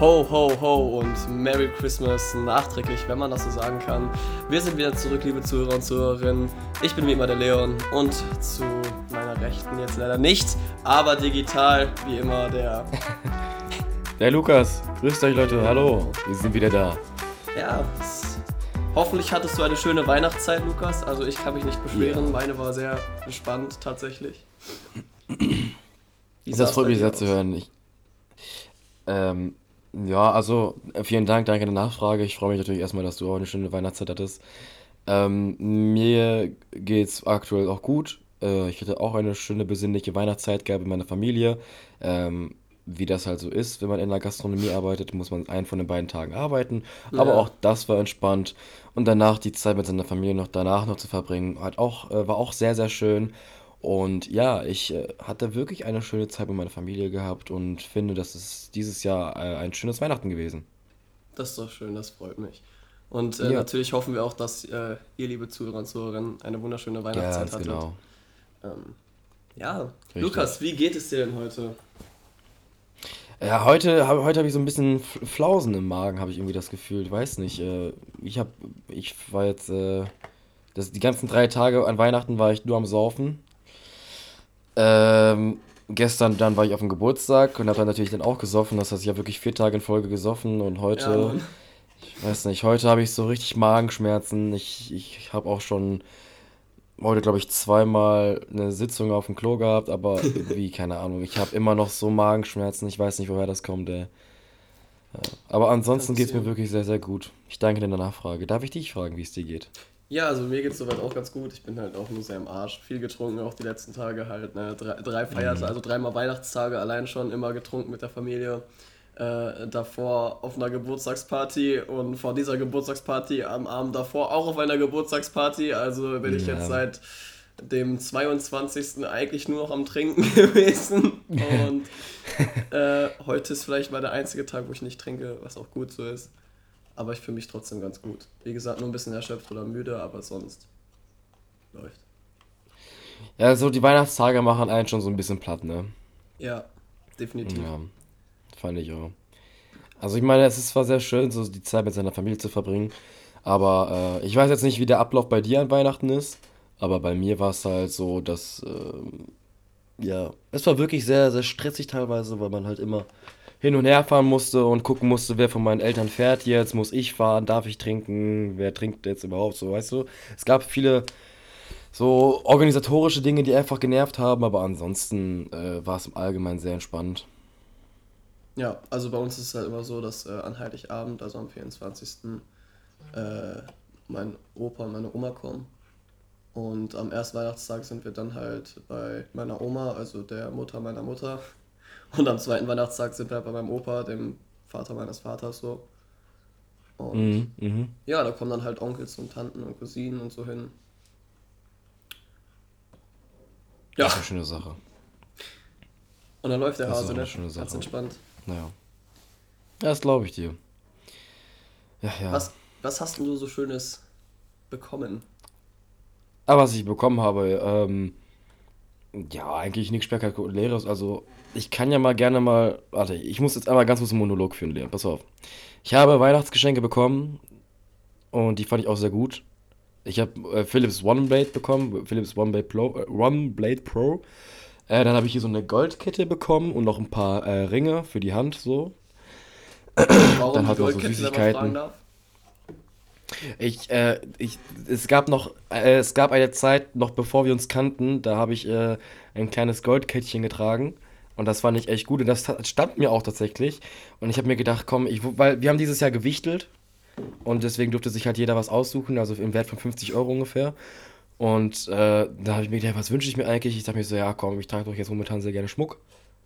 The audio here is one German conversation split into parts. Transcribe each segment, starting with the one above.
Ho, ho, ho und Merry Christmas nachträglich, wenn man das so sagen kann. Wir sind wieder zurück, liebe Zuhörer und Zuhörerinnen. Ich bin wie immer der Leon und zu meiner Rechten jetzt leider nicht, aber digital wie immer der. Der Lukas. Grüßt euch, Leute. Hallo. Wir sind wieder da. Ja, hoffentlich hattest du eine schöne Weihnachtszeit, Lukas. Also ich kann mich nicht beschweren. Ja. Meine war sehr entspannt tatsächlich. Das freut mich sehr zu hören. Ich, ähm, ja, also äh, vielen Dank, danke der Nachfrage. Ich freue mich natürlich erstmal, dass du auch eine schöne Weihnachtszeit hattest. Ähm, mir geht's aktuell auch gut. Äh, ich hatte auch eine schöne besinnliche Weihnachtszeit gehabt mit meiner Familie. Ähm, wie das halt so ist, wenn man in der Gastronomie arbeitet, muss man einen von den beiden Tagen arbeiten. Aber Ja. auch das war entspannt. Und danach die Zeit mit seiner Familie noch danach noch zu verbringen, hat auch, äh, war auch sehr, sehr schön. Und ja, ich äh, hatte wirklich eine schöne Zeit mit meiner Familie gehabt und finde, das ist dieses Jahr äh, ein schönes Weihnachten gewesen. Das ist doch schön, das freut mich. Und äh, Ja. natürlich hoffen wir auch, dass äh, ihr, liebe Zuhörer und Zuhörerinnen, eine wunderschöne Weihnachtszeit hattet. genau. Ähm, ja, Richtig. Lukas, wie geht es dir denn heute? Ja, heute habe heute hab ich so ein bisschen Flausen im Magen, habe ich irgendwie das Gefühl. Ich weiß nicht. Ich habe, ich war jetzt, äh, das, die ganzen drei Tage an Weihnachten war ich nur am Saufen. Ähm, gestern dann war ich auf dem Geburtstag und habe dann natürlich dann auch gesoffen. Das heißt, ich habe wirklich vier Tage in Folge gesoffen und Ja, heute, Mann. ich weiß nicht, heute habe ich so richtig Magenschmerzen. Ich, ich habe auch schon heute, glaube ich, zweimal eine Sitzung auf dem Klo gehabt, aber irgendwie, keine Ahnung. Ich habe immer noch so Magenschmerzen. Ich weiß nicht, woher das kommt, ey. Ja. Aber ansonsten geht es mir wirklich sehr, sehr gut. Ich danke dir der Nachfrage. Darf ich dich fragen, wie es dir geht? Ja, also mir geht es soweit auch ganz gut. Ich bin halt auch nur sehr im Arsch. Viel getrunken, auch die letzten Tage halt. Ne? Drei, drei Feiertage, also dreimal Weihnachtstage allein schon, immer getrunken mit der Familie. Äh, davor auf einer Geburtstagsparty und vor dieser Geburtstagsparty am Abend davor auch auf einer Geburtstagsparty. Also bin ich Ja. jetzt seit dem 22. eigentlich nur noch am Trinken gewesen. Und äh, heute ist vielleicht mal der einzige Tag, wo ich nicht trinke, was auch gut so ist. Aber ich fühle mich trotzdem ganz gut. Wie gesagt, nur ein bisschen erschöpft oder müde, aber sonst läuft. Ja, so die Weihnachtstage machen einen schon so ein bisschen platt, ne? Ja, definitiv. Ja, fand ich auch. Also ich meine, es ist zwar sehr schön, so die Zeit mit seiner Familie zu verbringen, aber äh, ich weiß jetzt nicht, wie der Ablauf bei dir an Weihnachten ist, aber bei mir war es halt so, dass, ähm, ja, es war wirklich sehr, sehr stressig teilweise, weil man halt immer hin und her fahren musste und gucken musste, wer von meinen Eltern fährt jetzt, muss ich fahren, darf ich trinken, wer trinkt jetzt überhaupt, so, weißt du? Es gab viele so organisatorische Dinge, die einfach genervt haben, aber ansonsten äh, war es im Allgemeinen sehr entspannt. Ja, also bei uns ist es halt immer so, dass äh, an Heiligabend, also am 24. Äh, mein Opa und meine Oma kommen. Und am ersten Weihnachtstag sind wir dann halt bei meiner Oma, also der Mutter meiner Mutter. Und am zweiten Weihnachtstag sind wir halt bei meinem Opa, dem Vater meines Vaters so. Und Mhm, mhm. ja, da kommen dann halt Onkels und Tanten und Cousinen und so hin. Ja, Das ist eine schöne Sache. und dann läuft der Das ist Hase, ne? schöne Ganz Sache. entspannt. Naja. Ja, das glaube ich dir. Ja, ja. Was, was hast denn du so Schönes bekommen? Aber was ich bekommen habe, ähm, ja, eigentlich nichts Spektakuläres. Also, ich kann ja mal gerne mal. Warte, ich muss jetzt einmal ganz kurz einen Monolog führen, Leon. Pass auf. Ich habe Weihnachtsgeschenke bekommen und die fand ich auch sehr gut. Ich habe äh, Philips OneBlade bekommen, Philips OneBlade Pro. Äh, OneBlade Pro. Äh, dann habe ich hier so eine Goldkette bekommen und noch ein paar äh, Ringe für die Hand, so. Warum Dann hat man so Süßigkeiten. Ich, äh, ich, es gab noch, äh, es gab eine Zeit, noch bevor wir uns kannten, da habe ich äh, ein kleines Goldkettchen getragen und das fand ich echt gut und das ta- stand mir auch tatsächlich und ich habe mir gedacht, komm, ich, weil wir haben dieses Jahr gewichtelt und deswegen durfte sich halt jeder was aussuchen, also im Wert von 50 Euro ungefähr und äh, da habe ich mir gedacht, was wünsche ich mir eigentlich? Ich dachte mir so, ja komm, ich trage doch jetzt momentan sehr gerne Schmuck,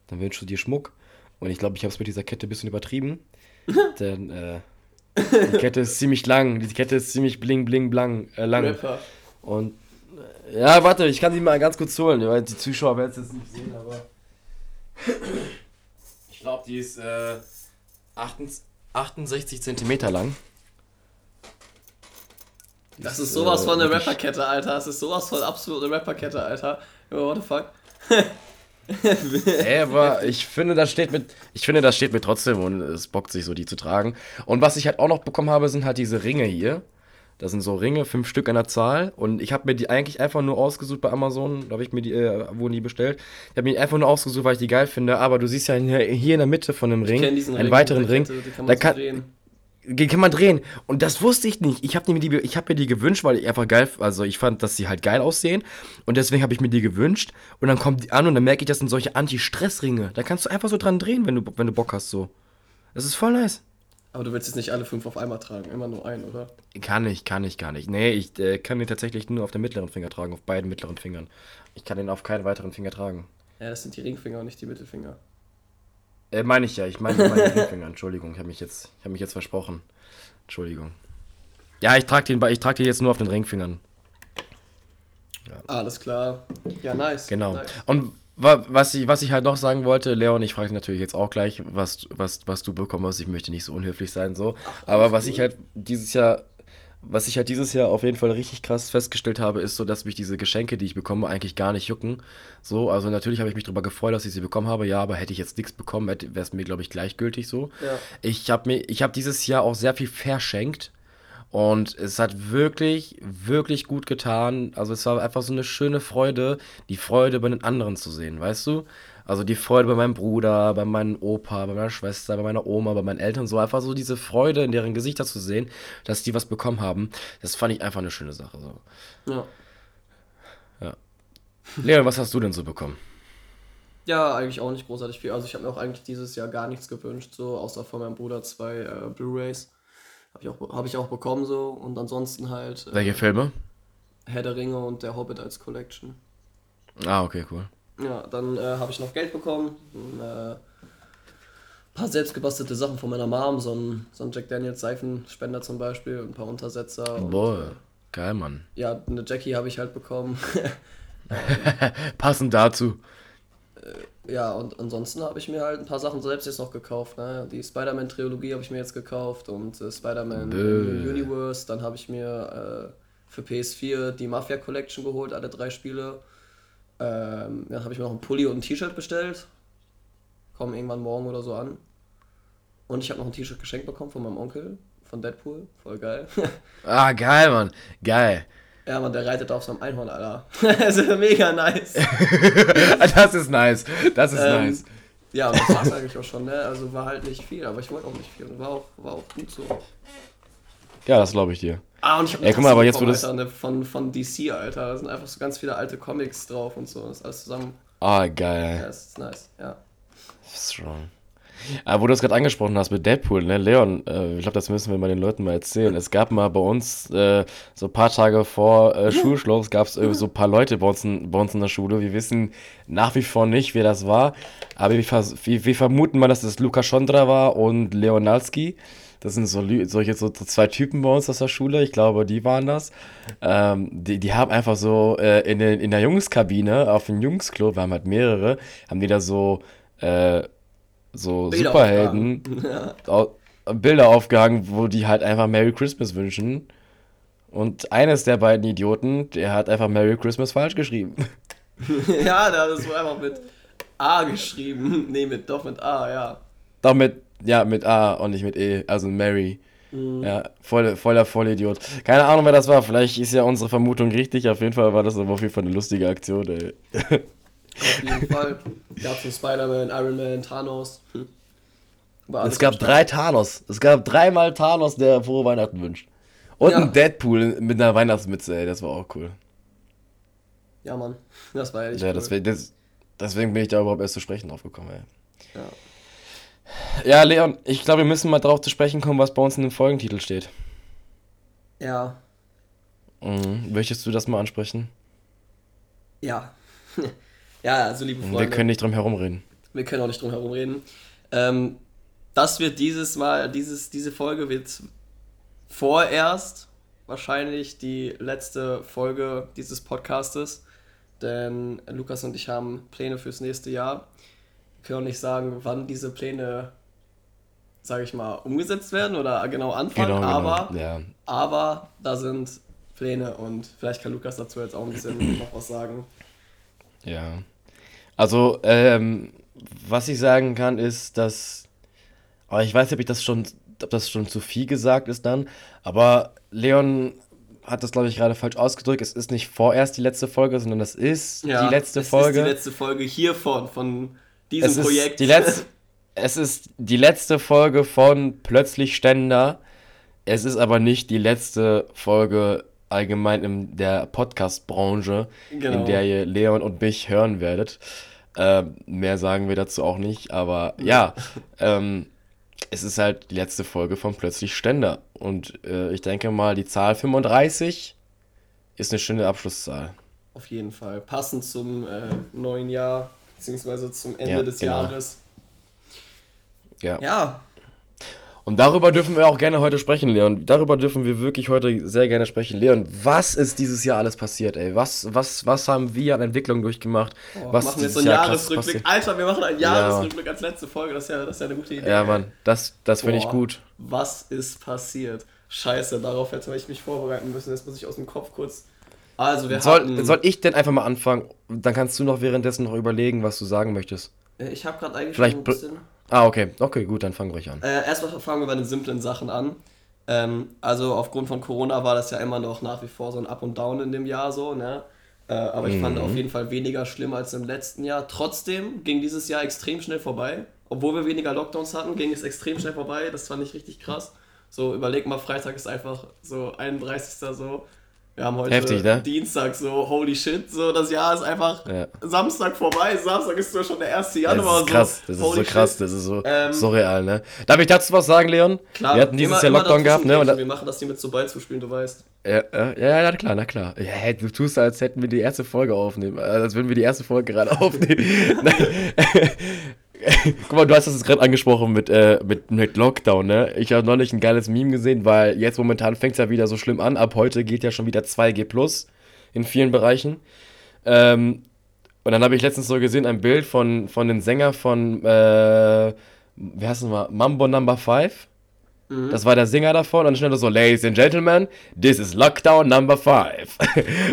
dann wünschst du dir Schmuck und ich glaube, ich habe es mit dieser Kette ein bisschen übertrieben, denn äh, die Kette ist ziemlich lang. Die Kette ist ziemlich bling, bling, blang, äh, lang. Rapper. Und äh, ja, warte, ich kann sie mal ganz kurz holen, weil die Zuschauer werden es jetzt nicht sehen, aber ich glaube, die ist äh, 68 68 Zentimeter lang. Die Das ist sowas von eine wirklich- Rapperkette, Alter. Das ist sowas von absolut eine Rapperkette, Alter. Yo, what the fuck? Ey, aber ich finde, das steht mit, ich finde, das steht mir trotzdem und es bockt sich so, die zu tragen. Und was ich halt auch noch bekommen habe, sind halt diese Ringe hier. Das sind so Ringe, fünf Stück an der Zahl. Und ich habe mir die eigentlich einfach nur ausgesucht bei Amazon. Da habe ich mir die, äh, wurden die bestellt. Ich habe mir die einfach nur ausgesucht, weil ich die geil finde. Aber du siehst ja hier, in der Mitte von dem Ring einen Ring, weiteren Ring. Kann da kann, kann man drehen. Und das wusste ich nicht. Ich habe mir, die, hab mir die gewünscht, weil ich einfach geil, also ich fand, dass sie halt geil aussehen. Und deswegen habe ich mir die gewünscht. Und dann kommt die an und dann merke ich, das sind solche Anti-Stress-Ringe. Da kannst du einfach so dran drehen, wenn du, wenn du Bock hast, so. Das ist voll nice. Aber du willst jetzt nicht alle fünf auf einmal tragen, immer nur einen, oder? Kann ich, kann ich gar nicht. Nee, ich äh, kann den tatsächlich nur auf dem mittleren Finger tragen, auf beiden mittleren Fingern. Ich kann den auf keinen weiteren Finger tragen. Ja, das sind die Ringfinger und nicht die Mittelfinger. Äh, meine ich ja, ich meine meine Ringfinger, Entschuldigung, ich habe mich, jetzt, hab mich jetzt versprochen. Entschuldigung. Ja, ich trage den, ich trag den jetzt nur auf den Ringfingern. Ja. Alles klar. Ja, nice. Genau. Nice. Und was ich, was ich halt noch sagen wollte, Leon, ich frage dich natürlich jetzt auch gleich, was, was, was du bekommen hast. Ich möchte nicht so unhöflich sein, so. Aber was ich halt dieses Jahr, was ich halt dieses Jahr auf jeden Fall richtig krass festgestellt habe, ist so, dass mich diese Geschenke, die ich bekomme, eigentlich gar nicht jucken. So, also natürlich habe ich mich darüber gefreut, dass ich sie bekommen habe, ja, aber hätte ich jetzt nichts bekommen, wäre es mir, glaube ich, gleichgültig so. Ja. Ich habe mir, ich habe dieses Jahr auch sehr viel verschenkt. Und es hat wirklich, wirklich gut getan. Also es war einfach so eine schöne Freude, die Freude bei den anderen zu sehen, weißt du? Also die Freude bei meinem Bruder, bei meinem Opa, bei meiner Schwester, bei meiner Oma, bei meinen Eltern, so einfach so diese Freude in deren Gesichter zu sehen, dass die was bekommen haben. Das fand ich einfach eine schöne Sache. So. Ja. Ja. Leon, was hast du denn so bekommen? Ja, eigentlich auch nicht großartig viel. Also ich habe mir auch eigentlich dieses Jahr gar nichts gewünscht, so außer von meinem Bruder zwei äh, Blu-rays. Habe ich, auch, hab ich auch bekommen so. Und ansonsten halt. Äh, Welche Filme? Herr der Ringe und der Hobbit als Collection. Ah, okay, cool. Ja, dann äh, habe ich noch Geld bekommen. Ein äh, paar selbstgebastelte Sachen von meiner Mom, so ein, so ein Jack Daniels Seifenspender zum Beispiel, ein paar Untersetzer. Boah, und, äh, geil, Mann. Ja, eine Jackie habe ich halt bekommen. Passend dazu. Äh, ja, und ansonsten habe ich mir halt ein paar Sachen selbst jetzt noch gekauft. Ne? Die Spider-Man-Trilogie habe ich mir jetzt gekauft und äh, Spider-Man Universe. Dann habe ich mir äh, für PS4 die Mafia Collection geholt, alle drei Spiele. Ähm, dann habe ich mir noch ein Pulli und ein T-Shirt bestellt. Kommen irgendwann morgen oder so an. Und ich habe noch ein T-Shirt geschenkt bekommen von meinem Onkel, von Deadpool. Voll geil. ah, geil, Mann. Geil. Ja, man, der reitet auf so einem Einhorn, Alter. das ist mega nice. das ist nice. Das ist ähm, nice. Ja, und das war's eigentlich auch schon, ne? Also war halt nicht viel, aber ich wollte auch nicht viel. War auch, war auch gut so. Ja, das glaube ich dir. Ah, und ich habe Ey, guck mal, aber jetzt wo das ne, von, von DC, Alter. Da sind einfach so ganz viele alte Comics drauf und so. Das ist alles zusammen. Ah, geil. Ja, das ist nice, ja. Strong. Aber wo du es gerade angesprochen hast mit Deadpool, ne, Leon, äh, ich glaube, das müssen wir mal den Leuten mal erzählen. Es gab mal bei uns, äh, so ein paar Tage vor äh, Schulschluss, gab es so ein paar Leute bei uns, in, bei uns in der Schule. Wir wissen nach wie vor nicht, wer das war. Aber wir, wir, wir vermuten mal, dass es Luca Schondra war und Leonalski. Das sind so solche so zwei Typen bei uns aus der Schule. Ich glaube, die waren das. Ähm, die, die haben einfach so äh, in, den, in der Jungskabine auf dem Jungsklo, wir haben halt mehrere, haben die da so äh, so Bilder Superhelden ja. Bilder aufgehangen, wo die halt einfach Merry Christmas wünschen. Und eines der beiden Idioten, der hat einfach Merry Christmas falsch geschrieben. ja, der hat es wohl einfach mit A geschrieben. Nee, mit, doch mit A, ja. Doch mit, ja, mit A und nicht mit E, also Mary. Mhm. Ja, voll, voller Vollidiot. Keine Ahnung, wer das war. Vielleicht ist ja unsere Vermutung richtig. Auf jeden Fall war das aber auf jeden Fall eine lustige Aktion, ey. Auf jeden Fall. Gab es Spider-Man, Iron Man, Thanos. Hm. Es gab drei Thanos. Es gab dreimal Thanos, der frohe Weihnachten wünscht. Und ja. ein Deadpool mit einer Weihnachtsmütze, ey. Das war auch cool. Ja, Mann. Das war ehrlich ja, cool. Deswegen, das, deswegen bin ich da überhaupt erst zu sprechen drauf gekommen, ey. Ja. Ja, Leon, ich glaube, wir müssen mal drauf zu sprechen kommen, was bei uns in dem Folgentitel steht. Ja. Mhm. Möchtest du das mal ansprechen? Ja. Ja, also liebe Freunde. Wir können nicht drum herum reden. Wir können auch nicht drum herum reden. Ähm, das wird dieses Mal, dieses, diese Folge wird vorerst wahrscheinlich die letzte Folge dieses Podcastes. Denn Lukas und ich haben Pläne fürs nächste Jahr. Können auch nicht sagen, wann diese Pläne, sage ich mal, umgesetzt werden oder genau anfangen. Genau, genau. aber, ja. aber da sind Pläne und vielleicht kann Lukas dazu jetzt auch ein bisschen noch was sagen. Ja. Also, ähm, was ich sagen kann, ist, dass. Aber ich weiß nicht, ob ich das schon, ob das schon zu viel gesagt ist dann. Aber Leon hat das, glaube ich, gerade falsch ausgedrückt. Es ist nicht vorerst die letzte Folge, sondern das ist Ja, die letzte es Folge. ist die letzte Folge hiervon, von diesem es ist Projekt. Die letzte, es ist die letzte Folge von Plötzlich Ständer. Es ist aber nicht die letzte Folge allgemein in der Podcast-Branche, Genau. in der ihr Leon und mich hören werdet. Ähm, mehr sagen wir dazu auch nicht, aber ja, ähm, es ist halt die letzte Folge von Plötzlich Ständer. Und äh, ich denke mal, die Zahl 35 ist eine schöne Abschlusszahl. Auf jeden Fall. Passend zum äh, neuen Jahr, beziehungsweise zum Ende Ja, des genau. Jahres. Ja. Ja, Und darüber dürfen wir auch gerne heute sprechen, Leon. Darüber dürfen wir wirklich heute sehr gerne sprechen. Leon, was ist dieses Jahr alles passiert, ey? Was, was, was haben wir an Entwicklung durchgemacht? Boah, was machen wir jetzt so einen Jahr Jahresrückblick. Alter, wir machen einen Ja, Jahresrückblick als letzte Folge. Das ist ja, das ist ja eine gute Idee. Ja, Mann, das, das finde ich gut. Was ist passiert? Scheiße, darauf hätte ich mich vorbereiten müssen. Jetzt muss ich aus dem Kopf kurz. Also, wir Soll, hatten. soll ich denn einfach mal anfangen? Dann kannst du noch währenddessen noch überlegen, was du sagen möchtest. Äh, ich habe gerade eigentlich Vielleicht schon ein bisschen. Ah, okay. Okay, gut, dann fang ruhig an. Äh, erstmal fangen wir bei den simplen Sachen an. Ähm, also aufgrund von Corona war das ja immer noch nach wie vor so ein Up und Down in dem Jahr so, ne? Äh, aber ich fand auf jeden Fall weniger schlimm als im letzten Jahr. Trotzdem ging dieses Jahr extrem schnell vorbei. Obwohl wir weniger Lockdowns hatten, ging es extrem schnell vorbei. Das fand ich richtig krass. So, überleg mal, Freitag ist einfach so 31. so. Wir haben heute Heftig, ne? Dienstag, so holy shit, so das Jahr ist einfach Ja. Samstag vorbei. Samstag ist zwar schon der 1. Das Januar. ist krass, so, das ist so holy krass, shit. das ist so, Ähm, so real, ne? Darf ich dazu was sagen, Leon? Klar, wir hatten dieses immer- Jahr Lockdown gehabt, ne? Und wir machen das hier mit so Ball zu spielen, du weißt. Ja, ja, ja, ja, klar, na klar. Ja, hey, du tust, als hätten wir die erste Folge aufnehmen. äh, Als würden wir die erste Folge gerade aufnehmen. Guck mal, du hast das gerade angesprochen mit, äh, mit, mit Lockdown, ne? Ich habe neulich ein geiles Meme gesehen, weil jetzt momentan fängt es ja wieder so schlimm an. Ab heute geht ja schon wieder 2G Plus in vielen Bereichen. Ähm, und dann habe ich letztens so gesehen, ein Bild von, von den Sänger von, äh, wie heißt das mal, Mambo Number 5. Das war der Singer davon und dann schnell so, Ladies and Gentlemen, this is Lockdown Number 5.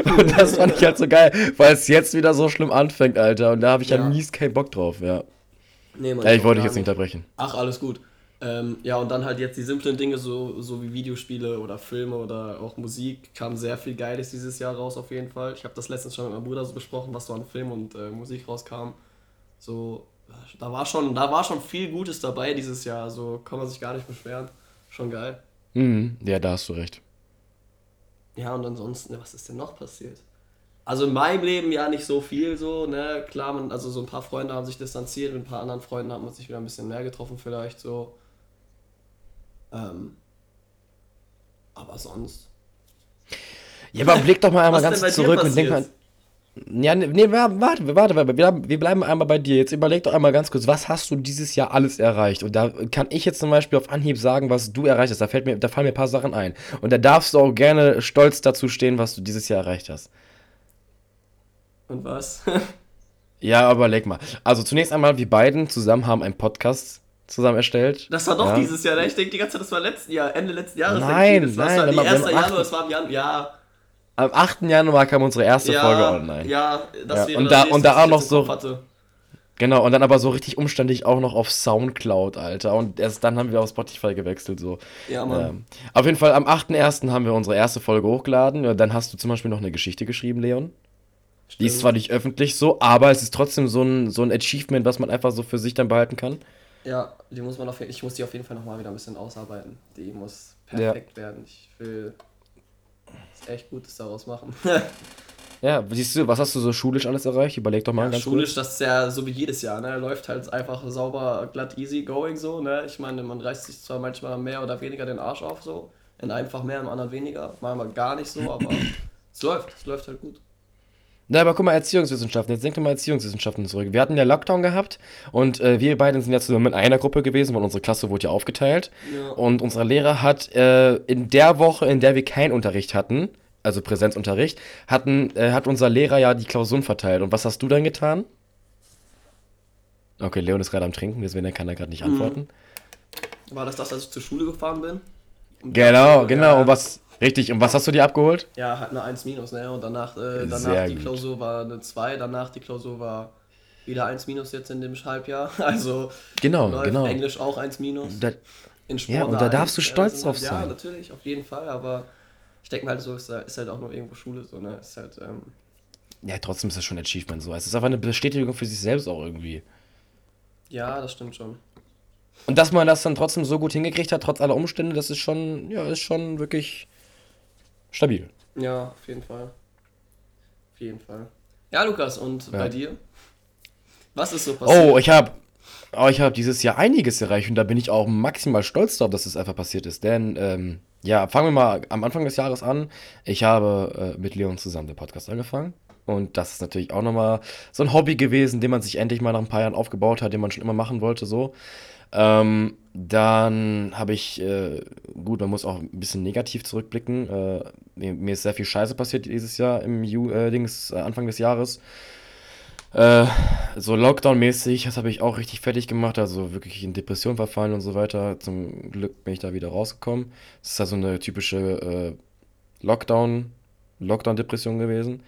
und das fand ich halt so geil, weil es jetzt wieder so schlimm anfängt, Alter. Und da habe ich ja. Ja. mies keinen Bock drauf, ja. Nee, Mann, ja ich wollte dich jetzt nicht unterbrechen. Ach, alles gut. Ähm, ja, und dann halt jetzt die simplen Dinge, so, so wie Videospiele oder Filme oder auch Musik, kam sehr viel Geiles dieses Jahr raus auf jeden Fall. Ich habe das letztens schon mit meinem Bruder so besprochen, was so an Film und äh, Musik rauskam. So, da war, schon, da war schon viel Gutes dabei dieses Jahr, so kann man sich gar nicht beschweren. Schon geil. Mhm, ja, da hast du recht. Ja, und ansonsten, was ist denn noch passiert? Also in meinem Leben ja nicht so viel so, ne? Klar, man, also so ein paar Freunde haben sich distanziert, mit ein paar anderen Freunden hat man sich wieder ein bisschen mehr getroffen vielleicht so. Ähm, aber sonst. Ja, aber blick doch mal einmal ganz zurück und denk mal. Ja, nee, nee, warte, warte, warte, wir bleiben, wir bleiben einmal bei dir. Jetzt überleg doch einmal ganz kurz, was hast du dieses Jahr alles erreicht? Und da kann ich jetzt zum Beispiel auf Anhieb sagen, was du erreicht hast. Da, fällt mir, da fallen mir ein paar Sachen ein. Und da darfst du auch gerne stolz dazu stehen, was du dieses Jahr erreicht hast. Und was? Ja, überleg mal. Also zunächst einmal, wir beiden zusammen haben einen Podcast zusammen erstellt. Das war doch Ja. dieses Jahr, ne? Ich denke die ganze Zeit, das war letzten Jahr, Ende letzten Jahres. Nein, ich, das nein, war aber wir 1. haben Januar, das war im Januar, ja. Am 8. Januar kam unsere erste ja, Folge online. Ja, das Ja, wäre und da- nächste, und da auch noch so- hatte. Genau, und dann aber so richtig umständlich auch noch auf Soundcloud, Alter. Und erst dann haben wir auf Spotify gewechselt, so. Ja, Mann. Ähm, auf jeden Fall am 8.1. haben wir unsere erste Folge hochgeladen. Dann hast du zum Beispiel noch eine Geschichte geschrieben, Leon. Die ist Stimmt. zwar nicht öffentlich so, aber es ist trotzdem so ein, so ein Achievement, was man einfach so für sich dann behalten kann. Ja, die muss man auf jeden ich muss die auf jeden Fall nochmal wieder ein bisschen ausarbeiten. Die muss perfekt werden. Ich will echt Gutes daraus machen. Ja, siehst du, was hast du so schulisch alles erreicht? Überleg doch mal ja, ganz schulisch, das ist ja so wie jedes Jahr, ne? Läuft halt einfach sauber, glatt, easy going so, ne? Ich meine, man reißt sich zwar manchmal mehr oder weniger den Arsch auf so. In einem Fach mehr, im anderen weniger. Manchmal gar nicht so, aber es läuft, es läuft halt gut. Na, aber guck mal, Erziehungswissenschaften. Jetzt denk doch mal Erziehungswissenschaften zurück. Wir hatten ja Lockdown gehabt und äh, wir beide sind ja zusammen in einer Gruppe gewesen, weil unsere Klasse wurde ja aufgeteilt. Ja. Und unser Lehrer hat äh, in der Woche, in der wir keinen Unterricht hatten, also Präsenzunterricht, hatten, äh, hat unser Lehrer ja die Klausuren verteilt. Und was hast du dann getan? Okay, Leon ist gerade am Trinken, deswegen kann er gerade nicht antworten. War das das, als ich zur Schule gefahren bin? Genau, genau. Und was, richtig, und was hast du dir abgeholt? Ja, halt eine 1 minus, ne? Und danach, äh, danach Sehr die gut. Klausur war eine 2, danach die Klausur war wieder 1 minus jetzt in dem Halbjahr. Also Genau, genau. Englisch auch 1 minus. Da, In Sport Ja, und da Eins. darfst du Ja, stolz drauf sein. Ja, natürlich, auf jeden Fall, aber ich denke mal halt so, ist, ist halt auch noch irgendwo Schule so, ne? Ist halt, ähm, ja, trotzdem ist das schon ein Achievement so. Es ist einfach eine Bestätigung für sich selbst auch irgendwie. ja, das stimmt schon. Und dass man das dann trotzdem so gut hingekriegt hat, trotz aller Umstände, das ist schon, ja, ist schon wirklich stabil. Ja, auf jeden Fall. Auf jeden Fall. Ja, Lukas, und Ja. bei dir? Was ist so passiert? Oh, ich habe oh, ich habe dieses Jahr einiges erreicht und da bin ich auch maximal stolz darauf, dass es einfach passiert ist. Denn, ähm, ja, fangen wir mal am Anfang des Jahres an. Ich habe äh, mit Leon zusammen den Podcast angefangen. Und das ist natürlich auch nochmal so ein Hobby gewesen, den man sich endlich mal nach ein paar Jahren aufgebaut hat, den man schon immer machen wollte, so. Ähm, dann habe ich, äh, gut, man muss auch ein bisschen negativ zurückblicken. Äh, mir, mir ist sehr viel Scheiße passiert dieses Jahr im Ju äh, Dings, äh, Anfang des Jahres. Äh, so Lockdown-mäßig, das habe ich auch richtig fertig gemacht, also wirklich in Depression verfallen und so weiter. Zum Glück bin ich da wieder rausgekommen. Das ist also eine typische äh, Lockdown, Lockdown-Depression gewesen.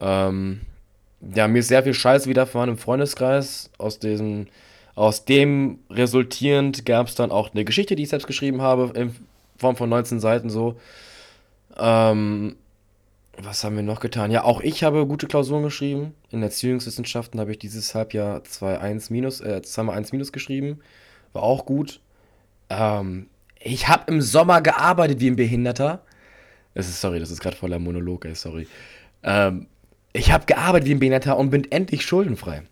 Ähm, ja, mir ist sehr viel Scheiß widerfahren im Freundeskreis. Aus diesem, aus dem resultierend gab es dann auch eine Geschichte, die ich selbst geschrieben habe, in Form von 19 Seiten so. Ähm, was haben wir noch getan? Ja, auch ich habe gute Klausuren geschrieben. In Erziehungswissenschaften habe ich dieses Halbjahr 2-1 minus, äh, 2x1 minus geschrieben. War auch gut. Ähm, ich habe im Sommer gearbeitet wie ein Behinderter. Das ist, sorry, das ist gerade voller Monolog, ey, sorry. Ähm, ich habe gearbeitet wie ein Behinderter und bin endlich schuldenfrei.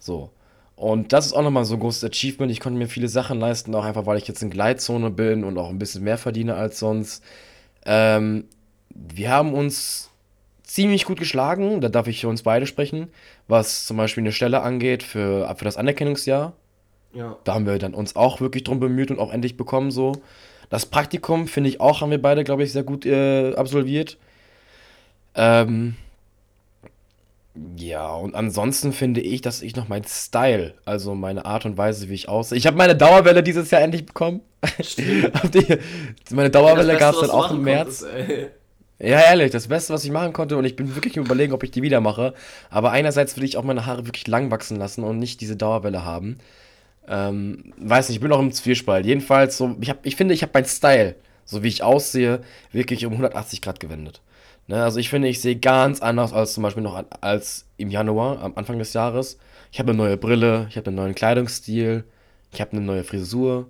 So. Und das ist auch nochmal so ein großes Achievement. Ich konnte mir viele Sachen leisten, auch einfach, weil ich jetzt in Gleitzone bin und auch ein bisschen mehr verdiene als sonst. Ähm, wir haben uns ziemlich gut geschlagen, da darf ich für uns beide sprechen, was zum Beispiel eine Stelle angeht für, für das Anerkennungsjahr. Ja. Da haben wir dann uns auch wirklich drum bemüht und auch endlich bekommen so. Das Praktikum, finde ich auch, haben wir beide, glaube ich, sehr gut äh, absolviert. Ähm, ja, und ansonsten finde ich, dass ich noch mein Style, also meine Art und Weise, wie ich aussehe. Ich habe meine Dauerwelle dieses Jahr endlich bekommen. Ihr- meine Dauerwelle gab es dann auch im März. konntest. Ja, ehrlich, das Beste, was ich machen konnte, und ich bin wirklich im Überlegen, ob ich die wieder mache. Aber einerseits will ich auch meine Haare wirklich lang wachsen lassen und nicht diese Dauerwelle haben. Ähm, weiß nicht, ich bin noch im Zwiespalt. Jedenfalls, so, ich, hab, ich finde, ich habe meinen Style, so wie ich aussehe, wirklich um 180 Grad gewendet. Ne, also ich finde, ich sehe ganz anders als zum Beispiel noch an, als im Januar, am Anfang des Jahres. Ich habe eine neue Brille, ich habe einen neuen Kleidungsstil, ich habe eine neue Frisur.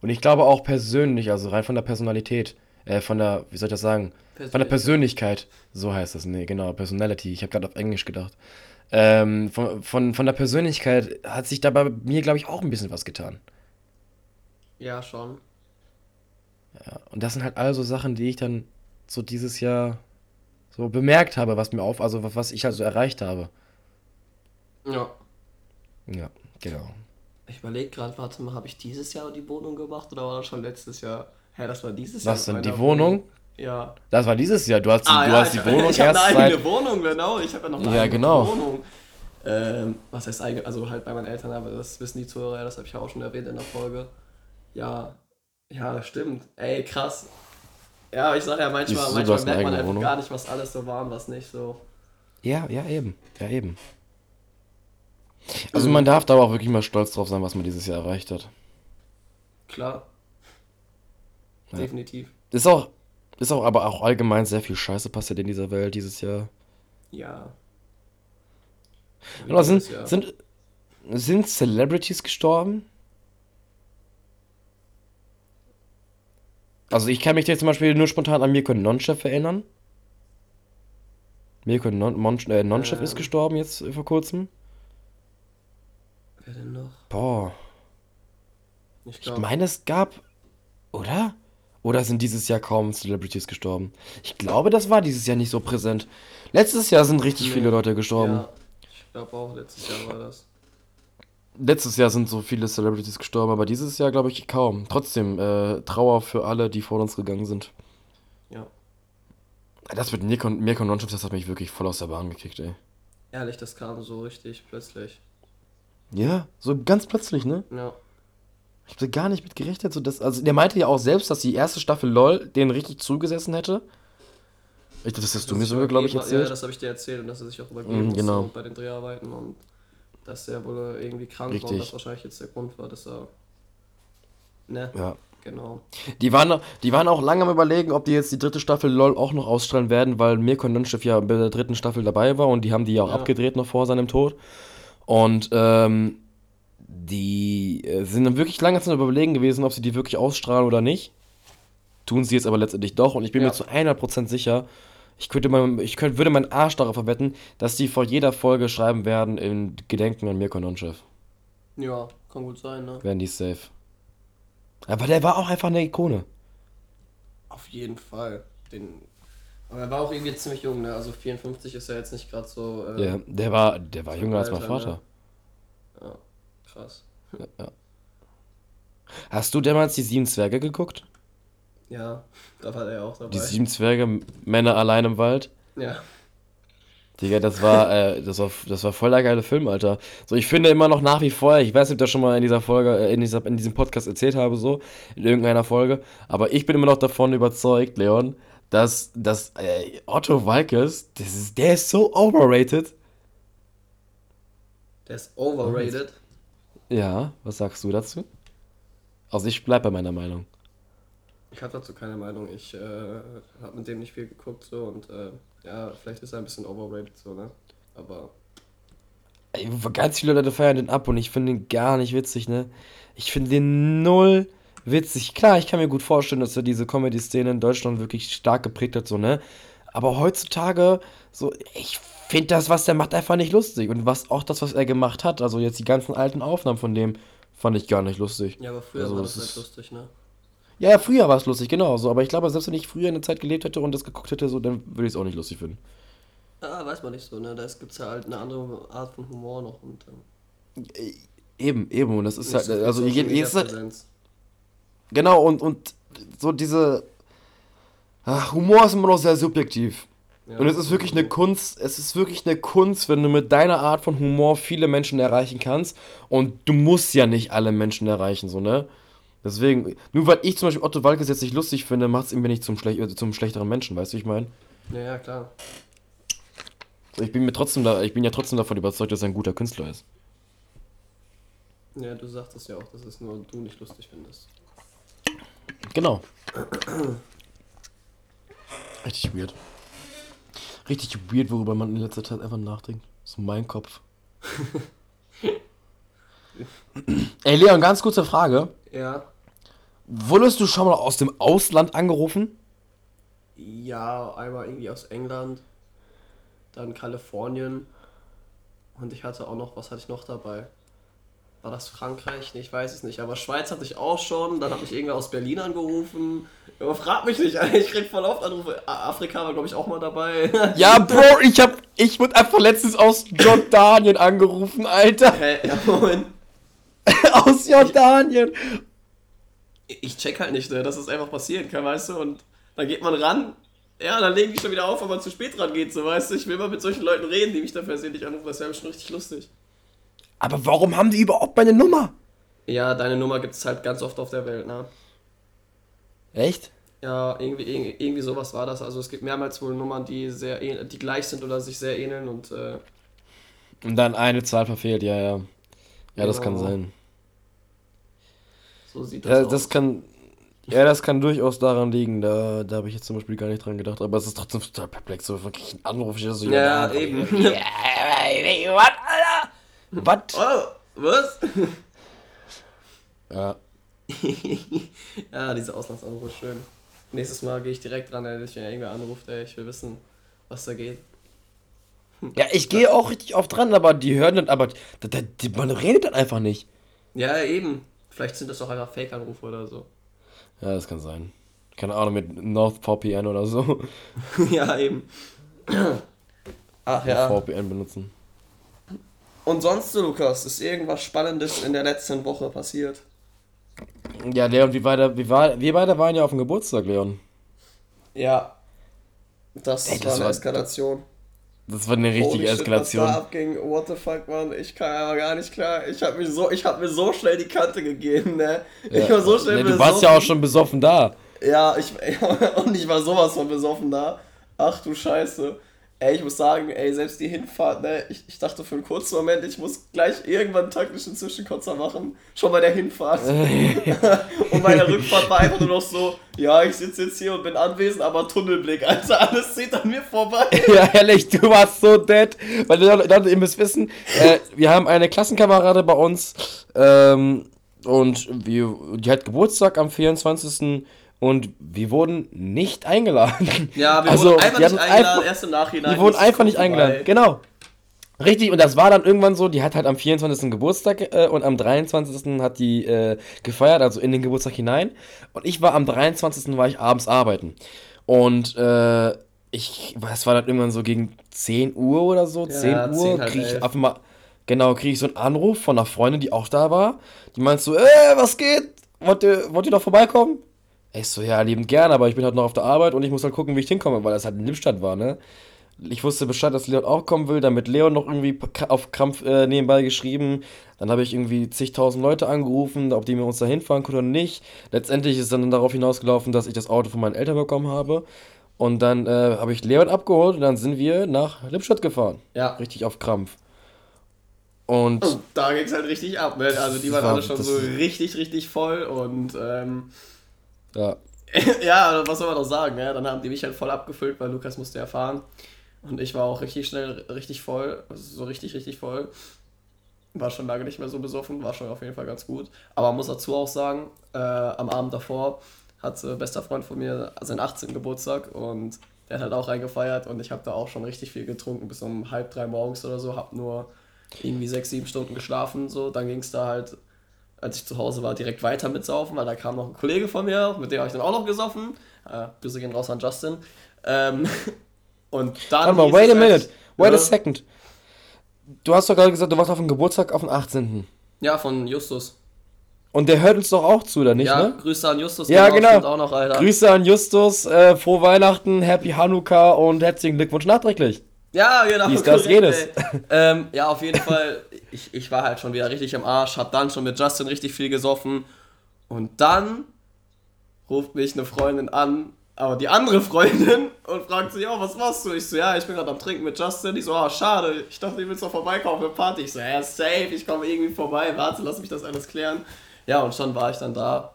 Und ich glaube auch persönlich, also rein von der Personalität, äh, von der, wie soll ich das sagen? Von der Persönlichkeit, so heißt das, nee, genau, Personality, ich habe gerade auf Englisch gedacht. Ähm, von, von, von der Persönlichkeit hat sich da bei mir, glaube ich, auch ein bisschen was getan. Ja, schon. Ja, und das sind halt all so Sachen, die ich dann so dieses Jahr so bemerkt habe, was mir auf, also was ich halt so erreicht habe. Ja. Ja, genau. Ich überlege gerade, warte mal, habe ich dieses Jahr die Wohnung gemacht oder war das schon letztes Jahr? Hä, das war dieses Jahr. Was denn, die meiner Wohnung? Ja. Das war dieses Jahr. Du hast, Ah, du ja, hast die ich, Wohnung ich habe erst eine eigene seit. Wohnung, genau. Ich habe ja noch eine Ja, eigene genau. Wohnung. Ähm, was heißt eigene? Also halt bei meinen Eltern, aber das wissen die Zuhörer, ja, das habe ich ja auch schon erwähnt in der Folge. Ja, ja, stimmt. Ey, krass. Ja, ich sag ja manchmal, manchmal merkt man einfach Wohnung. gar nicht, was alles so war und was nicht so. Ja, ja, eben. Ja, eben. Also man darf da aber auch wirklich mal stolz drauf sein, was man dieses Jahr erreicht hat. Klar. Ja. Definitiv. Ist auch, ist auch aber auch allgemein sehr viel Scheiße passiert in dieser Welt dieses Jahr. Ja. Aber sind, Dieses Jahr. sind, sind Celebrities gestorben? Also ich kann mich jetzt zum Beispiel nur spontan an Mirko Nonchef erinnern. Mirko non, Mon, äh, Nonchef ist Ähm. gestorben jetzt äh, vor kurzem. Wer denn noch? Boah, Ich ich glaube. meine es gab, oder? Oder sind dieses Jahr kaum Celebrities gestorben? Ich glaube, das war dieses Jahr nicht so präsent. Letztes Jahr sind richtig Nee. viele Leute gestorben. Ja, ich glaube auch, letztes Jahr war das. Letztes Jahr sind so viele Celebrities gestorben, aber dieses Jahr glaube ich kaum. Trotzdem, äh, Trauer für alle, die vor uns gegangen sind. Ja. Das mit Mirko, Mirko Nonchef, das hat mich wirklich voll aus der Bahn gekickt, ey. Ehrlich, das kam so richtig plötzlich. Ja, so ganz plötzlich, ne? Ja. Ich hab da gar nicht mit gerechnet. So dass, also der meinte ja auch selbst, dass die erste Staffel LOL den richtig zugesessen hätte. Ich, das hast du mir Das sogar, glaube ich, erzählt. Ja, das habe ich dir erzählt und dass er sich auch übergeben Mhm, genau. bei den Dreharbeiten und dass er wohl irgendwie krank war und Richtig. das wahrscheinlich jetzt der Grund war, dass er. Ne? Ja. Genau. Die waren, die waren auch lange am überlegen, ob die jetzt die dritte Staffel LOL auch noch ausstrahlen werden, weil Mirko Nonchev ja bei der dritten Staffel dabei war und die haben die ja auch Ja. abgedreht noch vor seinem Tod. Und ähm, die äh, sind dann wirklich lange zu überlegen gewesen, ob sie die wirklich ausstrahlen oder nicht. Tun sie jetzt aber letztendlich doch und ich bin Ja. mir zu 100% sicher, ich könnte mal, ich könnte, würde meinen Arsch darauf verwetten, dass die vor jeder Folge schreiben werden in Gedenken an Mirko Nonchev. Ja, kann gut sein, ne? Werden die safe. Aber der war auch einfach eine Ikone. Auf jeden Fall. Den. Aber er war auch irgendwie ziemlich jung, ne? Also 54 ist ja jetzt nicht gerade so. Äh, Ja, der war, der war jünger als mein Alter, ne? Vater. ja, krass. Ja. Hast du damals die sieben Zwerge geguckt? Ja, da war er auch dabei. Die sieben Zwerge, Männer allein im Wald? ja. Digga, das war, äh, das war, das war voll der geile Film, Alter. So, ich finde immer noch nach wie vor, ich weiß nicht, ob ich das schon mal in dieser Folge, äh, in, dieser, in diesem Podcast erzählt habe, so, in irgendeiner Folge, aber ich bin immer noch davon überzeugt, Leon, dass, dass äh, Otto Walkes, das ist, der ist so overrated. Der ist overrated. Ja, was sagst du dazu? Also ich bleib bei meiner Meinung. Ich habe dazu keine Meinung. Ich äh, habe mit dem nicht viel geguckt so und äh, ja, vielleicht ist er ein bisschen overrated so, ne? Aber Ey, ganz viele Leute feiern den ab und ich finde den gar nicht witzig, ne? Ich finde den null witzig. Klar, ich kann mir gut vorstellen, dass er diese Comedy-Szene in Deutschland wirklich stark geprägt hat, so, ne? Aber heutzutage, so, ich finde das, was der macht, einfach nicht lustig. Und was auch das, was er gemacht hat, also jetzt die ganzen alten Aufnahmen von dem, fand ich gar nicht lustig. ja, aber früher Also, war das halt lustig, ne? Ja, ja, früher war es lustig, genau so. Aber ich glaube, selbst wenn ich früher in der Zeit gelebt hätte und das geguckt hätte, so, dann würde ich es auch nicht lustig finden. Ah, weiß man nicht so, ne? Da gibt's ja halt eine andere Art von Humor noch und ähm, Eben, eben. Und das ist halt, also je- Präsenz. Genau, und, und so diese. Ach, Humor ist immer noch sehr subjektiv. Ja, und es ist wirklich eine Kunst, es ist wirklich eine Kunst, wenn du mit deiner Art von Humor viele Menschen erreichen kannst. Und du musst ja nicht alle Menschen erreichen, so, ne? Deswegen, nur weil ich zum Beispiel Otto Walkes jetzt nicht lustig finde, macht es ihn mir nicht zum, schlech äh, zum schlechteren Menschen, weißt du, ich meine? Ja, ja, klar. Ich bin mir trotzdem da, ich bin ja trotzdem davon überzeugt, dass er ein guter Künstler ist. Ja, du sagtest ja auch, dass es nur du nicht lustig findest. Genau. Richtig weird. Richtig weird, worüber man in letzter Zeit einfach nachdenkt. So mein Kopf. Ey, Leon, ganz kurze Frage. Ja. Wurdest du schon mal aus dem Ausland angerufen? Ja, einmal irgendwie aus England, dann Kalifornien und ich hatte auch noch, was hatte ich noch dabei? War das Frankreich? Nee, ich weiß es nicht, aber Schweiz hatte ich auch schon, dann habe ich irgendwer aus Berlin angerufen. Aber frag mich nicht, ich krieg voll oft Anrufe. Afrika war, glaube ich, auch mal dabei. Ja, Bro, ich hab. Ich wurde einfach letztens aus Jordanien angerufen, Alter. Hä? Ja, Moment. aus Jordanien. Ich check halt nicht, ne, dass es einfach passieren kann, weißt du, und dann geht man ran. Ja, dann legen die schon wieder auf, wenn man zu spät dran geht, so weißt du. Ich will mal mit solchen Leuten reden, die mich da versehentlich anrufen, das wäre schon richtig lustig. Aber warum haben die überhaupt meine Nummer? Ja, deine Nummer gibt es halt ganz oft auf der Welt, ne? Echt? Ja, irgendwie, irgendwie, irgendwie sowas war das. Also es gibt mehrmals wohl Nummern, die sehr die gleich sind oder sich sehr ähneln und äh, Und dann eine Zahl verfehlt, ja, ja. Ja, das kann Genau. sein. So sieht das Ja, aus. das kann. Ja, das kann durchaus daran liegen. Da, da habe ich jetzt zum Beispiel gar nicht dran gedacht. Aber es ist trotzdem total perplex. So wirklich ein Anruf. Ich so, Ja, ja, eben. Ja, was, Alter? Was? oh, was? Ja. ja, diese Auslandsanrufe, schön. Nächstes Mal gehe ich direkt dran, wenn ich irgendwer anruft, ey, ich will wissen, was da geht. ja, ich gehe auch richtig oft dran, aber die hören dann, aber da, die, man redet dann einfach nicht. Ja, eben. Vielleicht sind das auch einfach Fake-Anrufe oder so. Ja, das kann sein. Keine Ahnung, mit NordVPN oder so. ja, eben. Ach ja. VPN benutzen. Und sonst, so, Lukas, ist irgendwas Spannendes in der letzten Woche passiert? Ja, Leon, wie weiter, wie war, wir beide waren ja auf dem Geburtstag, Leon. Ja. Das, Ey, das war eine war- Eskalation. Das war eine richtige Holy shit, Eskalation. Was da abging, what the fuck, Mann, ich kann aber gar nicht klar. Ich hab mir so, ich hab mir so schnell die Kante gegeben, ne? Ich war so schnell Nee, du warst ja auch schon besoffen da. Ja, ich, und ich war sowas von besoffen da. Ach du Scheiße. Ey, ich muss sagen, ey, selbst die Hinfahrt, ne, ich, ich dachte für einen kurzen Moment, ich muss gleich irgendwann einen taktischen Zwischenkotzer machen. Schon bei der Hinfahrt. und bei der Rückfahrt war einfach nur noch so, ja, ich sitze jetzt hier und bin anwesend, aber Tunnelblick, Alter, alles zieht an mir vorbei. ja, ehrlich, du warst so dead. Weil Leute, ihr müsst wissen, äh, wir haben eine Klassenkamerade bei uns, ähm, und wir, die hat Geburtstag am 24. Und wir wurden nicht eingeladen. Ja, wir also, wurden einfach nicht eingeladen, einfach, erst im Nachhinein. Wir wurden einfach nicht eingeladen, vorbei. genau. Richtig, und das war dann irgendwann so, die hat halt am 24. Geburtstag äh, und am 23. hat die äh, gefeiert, also in den Geburtstag hinein. Und ich war am 23. war ich abends arbeiten. Und äh, ich, es war dann irgendwann so gegen 10 Uhr oder so, ja, 10 Uhr, kriege ich auf einmal, genau, kriege ich so einen Anruf von einer Freundin, die auch da war. Die meint so, äh, was geht? Wollt ihr, wollt ihr doch vorbeikommen? Ich so, ja, liebend gern, aber ich bin halt noch auf der Arbeit und ich muss halt gucken, wie ich hinkomme, weil das halt in Lippstadt war, ne? Ich wusste Bescheid, dass Leon auch kommen will, damit Leon noch irgendwie auf Krampf äh, nebenbei geschrieben. Dann habe ich irgendwie zigtausend Leute angerufen, ob die mir uns da hinfahren können oder nicht. Letztendlich ist dann darauf hinausgelaufen, dass ich das Auto von meinen Eltern bekommen habe. Und dann äh, habe ich Leon abgeholt und dann sind wir nach Lippstadt gefahren. Ja. Richtig auf Krampf. Und, und da ging es halt richtig ab, ne? Also die waren war, alle schon so richtig, richtig voll und ähm, ja. ja, was soll man noch sagen? Ja? Dann haben die mich halt voll abgefüllt, weil Lukas musste ja fahren. Und ich war auch richtig schnell, richtig voll. Also so richtig, richtig voll. War schon lange nicht mehr so besoffen, war schon auf jeden Fall ganz gut. Aber man muss dazu auch sagen, äh, am Abend davor hat äh, bester Freund von mir seinen 18. Geburtstag und der hat halt auch reingefeiert und ich habe da auch schon richtig viel getrunken, bis um halb drei morgens oder so, hab nur irgendwie sechs, sieben Stunden geschlafen, so. Dann ging es da halt als ich zu Hause war, direkt weiter mitsaufen, weil da kam noch ein Kollege von mir, mit dem habe ich dann auch noch gesoffen. Äh, Grüße gehen raus an Justin. Ähm, und dann. Warte mal, wait a minute, wait a second. Du hast doch gerade gesagt, du warst auf dem Geburtstag auf dem 18. Ja, von Justus. Und der hört uns doch auch zu, oder nicht? Ja, ne? Grüße an Justus. Ja, genau. Auch noch, Grüße an Justus, äh, frohe Weihnachten, Happy Hanukkah und herzlichen Glückwunsch nachträglich. Ja, genau. Wie ist das jedes? ähm, ja, auf jeden Fall. Ich, ich war halt schon wieder richtig am Arsch, hab dann schon mit Justin richtig viel gesoffen. Und dann ruft mich eine Freundin an, aber die andere Freundin, und fragt sich, oh, was machst du? Ich so, ja, ich bin gerade am Trinken mit Justin. Ich so, oh, schade, ich dachte, du willst doch vorbeikommen für Party. Ich so, ja, safe, ich komme irgendwie vorbei, warte, lass mich das alles klären. Ja, und schon war ich dann da.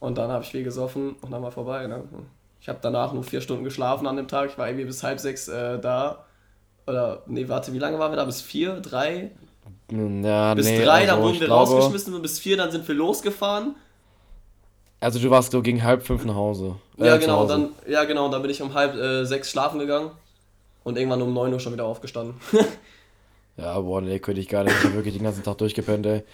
Und dann habe ich viel gesoffen und dann war vorbei. Ne? Ich habe danach nur vier Stunden geschlafen an dem Tag. Ich war irgendwie bis halb sechs äh, da. Oder, nee, warte, wie lange waren wir da? Bis vier? Drei? Ja, bis nee, drei, also, dann wurden wir glaube, rausgeschmissen und bis vier, dann sind wir losgefahren. Also du warst so gegen halb fünf nach Hause. Äh, ja, genau, Hause. dann, ja, genau, dann bin ich um halb äh, sechs schlafen gegangen und irgendwann um neun Uhr schon wieder aufgestanden. ja, boah, nee, könnte ich gar nicht. Ich habe wirklich den ganzen Tag durchgepennt, ey.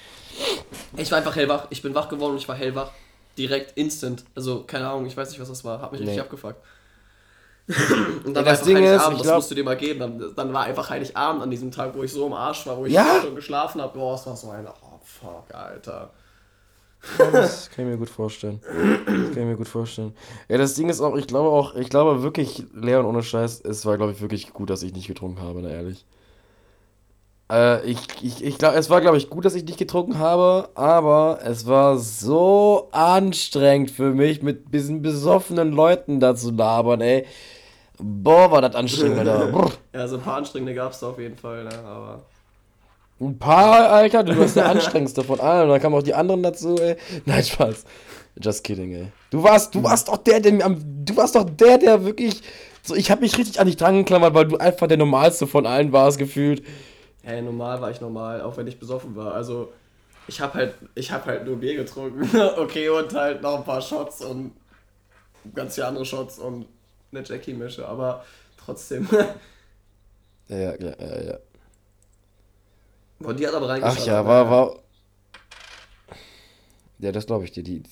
Ich war einfach hellwach. Ich bin wach geworden und ich war hellwach direkt instant. Also, keine Ahnung, ich weiß nicht, was das war. Hat mich nee. richtig abgefuckt. Und dann ja, das war Ding ist, Abend, das glaub... musst du dir mal geben. Dann, dann war einfach Heiligabend an diesem Tag, wo ich so im Arsch war, wo ich ja? schon geschlafen habe. Boah, es war so ein, oh fuck, Alter. das kann ich mir gut vorstellen. Das kann ich mir gut vorstellen. Ja, das Ding ist auch, ich glaube auch, ich glaube wirklich, Leon ohne Scheiß, es war, glaube ich, wirklich gut, dass ich nicht getrunken habe, na ehrlich. Äh, ich ich, ich glaube, es war, glaube ich, gut, dass ich nicht getrunken habe, aber es war so anstrengend für mich, mit diesen besoffenen Leuten da zu labern, ey. Boah, war das anstrengend, Alter. ja, so ein paar anstrengende gab es da auf jeden Fall, ne, aber. Ein paar, Alter, du warst der anstrengendste von allen. Und dann kamen auch die anderen dazu, ey. Nein, Spaß. Just kidding, ey. Du warst, du warst doch der, der du warst doch der, der wirklich, so, ich habe mich richtig an dich dran geklammert, weil du einfach der normalste von allen warst, gefühlt hey, normal war ich normal, auch wenn ich besoffen war. Also ich habe halt, ich habe halt nur Bier getrunken, okay, und halt noch ein paar Shots und ganz viele andere Shots und eine Jackie-Mische, aber trotzdem. ja, ja, ja, ja. Und die hat aber reingeschaut. Ach ja, war, war. Ja, das glaube ich dir. Die,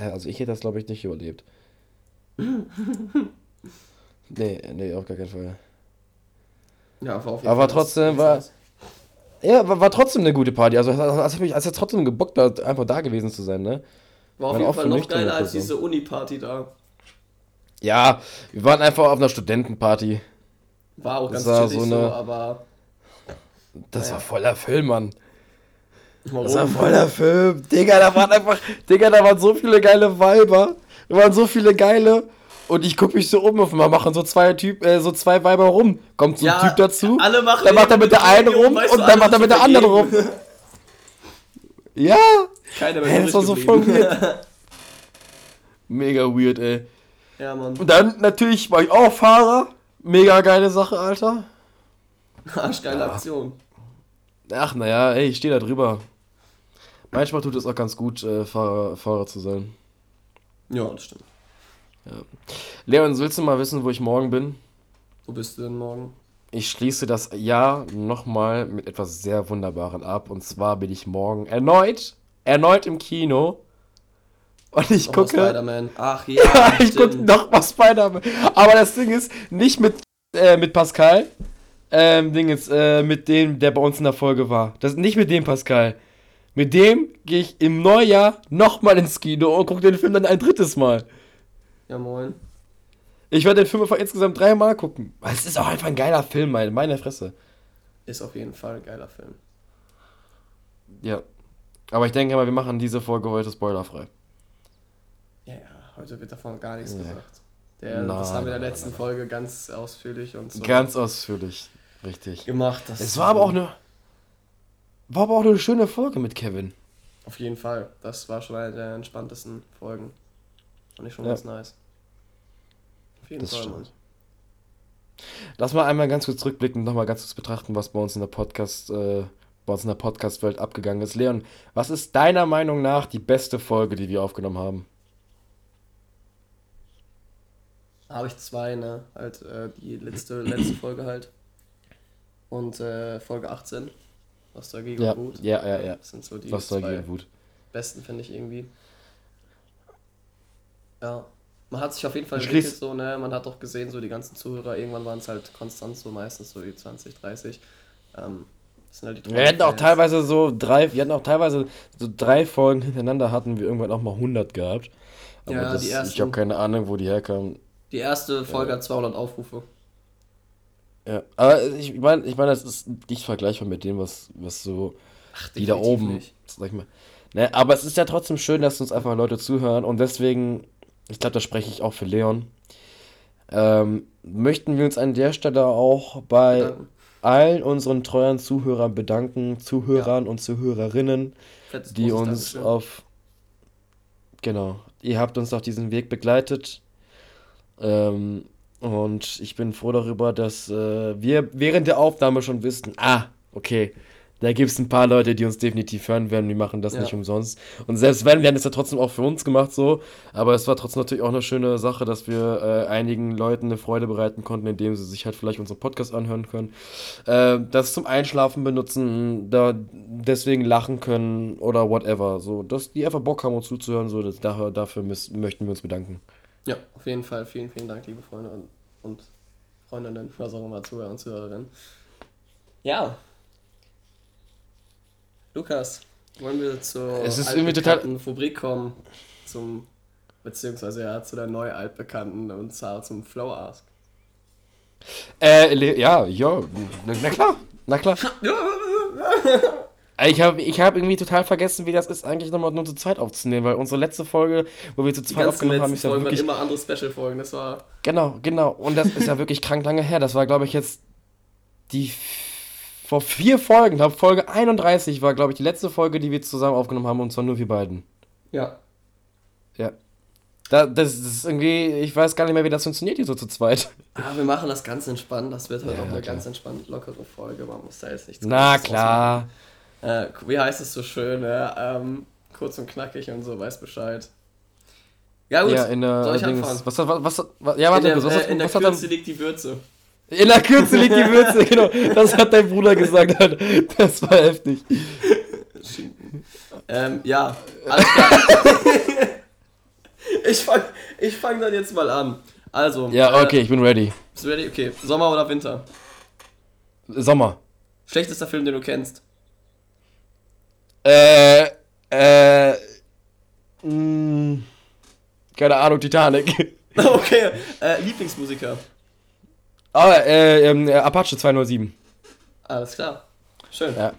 also ich hätte das, glaube ich, nicht überlebt. nee, nee, auf gar keinen Fall. Ja, war auf jeden Aber Fall trotzdem war. Ja, war, war trotzdem eine gute Party. Also, also, also, also hat trotzdem gebockt, einfach da gewesen zu sein, ne? War auf jeden Fall noch geiler als diese Uni-Party da. Ja, wir waren einfach auf einer Studentenparty. War auch das ganz chillig so, eine, so, aber. Das naja. war voller Film, Mann. Warum? Das war voller Film. Digga, da waren einfach. Digga, da waren so viele geile Weiber. Da waren so viele geile Und ich gucke mich so um, auf einmal machen so zwei Typ, äh, so zwei Weiber rum. Kommt so ein Ja, Typ dazu. alle machen Dann macht er mit der einen rum und du, dann macht er mit der anderen rum. Ja. Keiner mehr Hä, das war so voll geblieben. Mega weird, ey. Ja, Mann. Und dann natürlich war ich auch Fahrer. Mega geile Sache, Alter. Arschgeile Aktion. Ach, naja, ey, ich stehe da drüber. Manchmal tut es auch ganz gut, äh, Fahrer, Fahrer zu sein. Ja, das stimmt. Leon, willst du mal wissen, wo ich morgen bin? Wo bist du denn morgen? Ich schließe das Jahr nochmal mit etwas sehr Wunderbaren ab. Und zwar bin ich morgen erneut, erneut im Kino. Und ich Nochmal gucke. Spider-Man. Ach ja, ich gucke stimmt. noch mal Spider-Man. Aber das Ding ist, nicht mit, äh, mit Pascal. Ähm, Ding ist, äh, mit dem, der bei uns in der Folge war. Das nicht mit dem Pascal. Mit dem gehe ich im Neujahr nochmal ins Kino und gucke den Film dann ein drittes Mal. Ja, moin. Ich werde den Film einfach insgesamt dreimal gucken. Es ist auch einfach ein geiler Film, meine, meine Fresse. Ist auf jeden Fall ein geiler Film. Ja. Aber ich denke mal, wir machen diese Folge heute spoilerfrei. Heute wird davon gar nichts Nee. gesagt. Der, Nein, das haben wir in der nein, letzten nein, Folge ganz ausführlich und so Ganz ausführlich. Richtig. gemacht. Das Es war aber auch eine. War aber auch eine schöne Folge mit Kevin. Auf jeden Fall. Das war schon eine der entspanntesten Folgen. Fand ich schon Ja. ganz nice. Auf jeden Das Fall, stimmt. Lass mal einmal ganz kurz zurückblicken und nochmal ganz kurz betrachten, was bei uns in der Podcast, äh, bei uns in der Podcast-Welt abgegangen ist. Leon, was ist deiner Meinung nach die beste Folge, die wir aufgenommen haben? Habe ich zwei, ne? Halt äh, die letzte, letzte Folge halt. Und äh, Folge 18. Was dagegen Ja, gut. ja, ja, ja. Das sind so die Was da zwei gegen Wut? besten, finde ich irgendwie. Ja. Man hat sich auf jeden Fall entwickelt, so, ne? Man hat auch gesehen, so die ganzen Zuhörer, irgendwann waren es halt konstant so, meistens so die 20, 30. Ähm, das sind halt die Wir hatten auch teilweise so drei, wir hatten auch teilweise so drei Folgen hintereinander hatten wir irgendwann auch mal 100 gehabt. Aber Ja, das, die ich habe keine Ahnung, wo die herkamen. Die erste Folge hat 200 Aufrufe. Ja, aber ich meine, ich meine, das ist nicht vergleichbar mit dem, was, was so Ach, die da oben, nicht. sag ich mal. Ne, aber es ist ja trotzdem schön, dass uns einfach Leute zuhören und deswegen, ich glaube, da spreche ich auch für Leon, ähm, möchten wir uns an der Stelle auch bei Bedanken. allen unseren treuen Zuhörern bedanken, Zuhörern und Zuhörerinnen, Fettes, die uns Dankeschön. auf, genau, ihr habt uns auf diesen Weg begleitet. Ähm, und ich bin froh darüber, dass äh, wir während der Aufnahme schon wissen, ah, okay, da gibt es ein paar Leute, die uns definitiv hören werden, die machen das Ja. nicht umsonst. Und selbst wenn, wir haben es ja trotzdem auch für uns gemacht so, aber es war trotzdem natürlich auch eine schöne Sache, dass wir äh, einigen Leuten eine Freude bereiten konnten, indem sie sich halt vielleicht unseren Podcast anhören können, äh, das zum Einschlafen benutzen, da deswegen lachen können oder whatever, so, dass die einfach Bock haben, uns zuzuhören, so, das, dafür, dafür müssen, möchten wir uns bedanken. Ja, auf jeden Fall. Vielen, vielen Dank, liebe Freunde und, und Freundinnen, was auch immer, Zuhörer und Zuhörerinnen. Ja. Lukas, wollen wir zur Es ist irgendwie total- Rubrik kommen? Zum, beziehungsweise ja, zu der neu altbekannten und zwar zum Flow Ask. Äh, ja, ja, na, na klar, na klar. Ich habe ich hab irgendwie total vergessen, wie das ist, eigentlich nochmal nur zu zweit aufzunehmen, weil unsere letzte Folge, wo wir zu zweit aufgenommen haben, ist ja Folgen wirklich. immer andere Special-Folgen. Das war Genau, genau. Und das ist ja wirklich krank lange her. Das war, glaube ich, jetzt die vor vier Folgen, glaube Folge 31 war, glaube ich, die letzte Folge, die wir zusammen aufgenommen haben, und zwar nur wir beiden. ja. Ja. Da, das, ist irgendwie, ich weiß gar nicht mehr, wie das funktioniert hier so zu zweit. Ah, wir machen das ganz entspannt. Das wird heute Ja, auch eine klar. ganz entspannt lockere Folge. Man muss da jetzt nichts Na klar. ausmachen. Äh, wie heißt es so schön? Ja, ähm, kurz und knackig und so, weiß Bescheid. Ja, gut. Ja, in der Soll ich Dings- anfangen? Was, was, was, was, ja, in warte, der, kurz, was, äh, hat- in der was Kürze liegt die Würze. in der Kürze liegt die Würze, genau. Das hat dein Bruder gesagt. Das war heftig. Ähm, ja, alles klar. ich fang, ich fang dann jetzt mal an. Also, Ja, äh, okay, ich bin ready. bist du ready? Okay, Sommer oder Winter? Sommer. Schlechtester Film, den du kennst? Äh, äh, mh, keine Ahnung, Titanic. okay, äh, Lieblingsmusiker? Ah, äh, ähm, äh, Apache 207. Alles klar. Schön. Ja.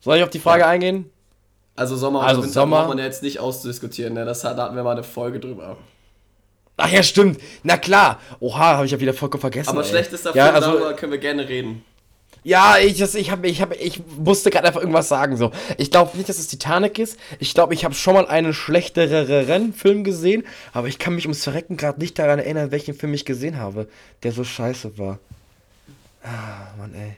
Soll ich auf die Frage Ja. eingehen? Also Sommer oder Also Winter Sommer- braucht man ja jetzt nicht auszudiskutieren, ne? Das hat, da hatten wir mal eine Folge drüber. Ach ja, stimmt. Na klar. Oha, habe ich ja wieder vollkommen vergessen. Aber ey. schlechtester ja, Film, also, darüber können wir gerne reden. Ja, ich, das, ich, hab, ich, hab, ich musste gerade einfach irgendwas sagen. So. Ich glaube nicht, dass es Titanic ist. Ich glaube, ich habe schon mal einen schlechteren Film gesehen, aber ich kann mich ums Verrecken gerade nicht daran erinnern, welchen Film ich gesehen habe, der so scheiße war. Ah, Mann, ey.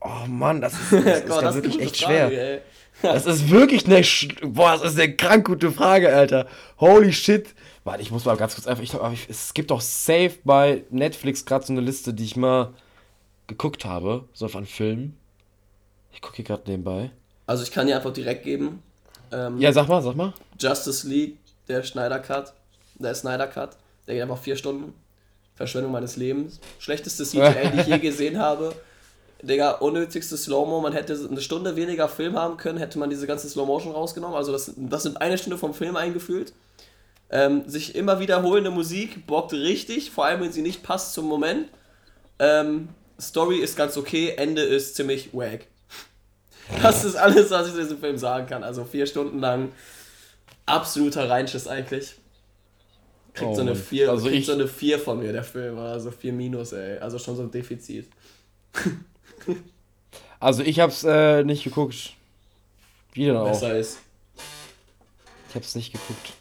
Oh Mann, das ist, das ist das wirklich eine echt Frage, schwer. ey. Das ist wirklich eine. Sch Boah, das ist eine krank gute Frage, Alter. Holy shit. Warte, ich muss mal ganz kurz einfach. Ich glaube, es gibt doch safe bei Netflix gerade so eine Liste, die ich mal geguckt habe. So von Filmen. Ich gucke hier gerade nebenbei. Also ich kann dir einfach direkt geben. Ähm, Ja, sag mal, sag mal. Justice League, der Snyder Cut. Der Snyder Cut. Der geht einfach vier Stunden. Verschwendung meines Lebens. Schlechteste CGI, die ich je gesehen habe. Digga, unnötigste Slow-Mo. Man hätte eine Stunde weniger Film haben können, hätte man diese ganze Slow-Motion rausgenommen. Also das, das sind eine Stunde vom Film eingefühlt. Ähm, sich immer wiederholende Musik bockt richtig, vor allem wenn sie nicht passt zum Moment. Ähm, Story ist ganz okay, Ende ist ziemlich wack. Das ist alles, was ich zu diesem Film sagen kann. Also vier Stunden lang absoluter Reinschiss eigentlich. Kriegt Oh so eine. 4 Also kriegt so eine 4 von mir, der Film. Also 4 minus, ey. Also schon so ein Defizit. Also, ich hab's äh, nicht geguckt. Wieder auch. Besser ist. Ich hab's nicht geguckt.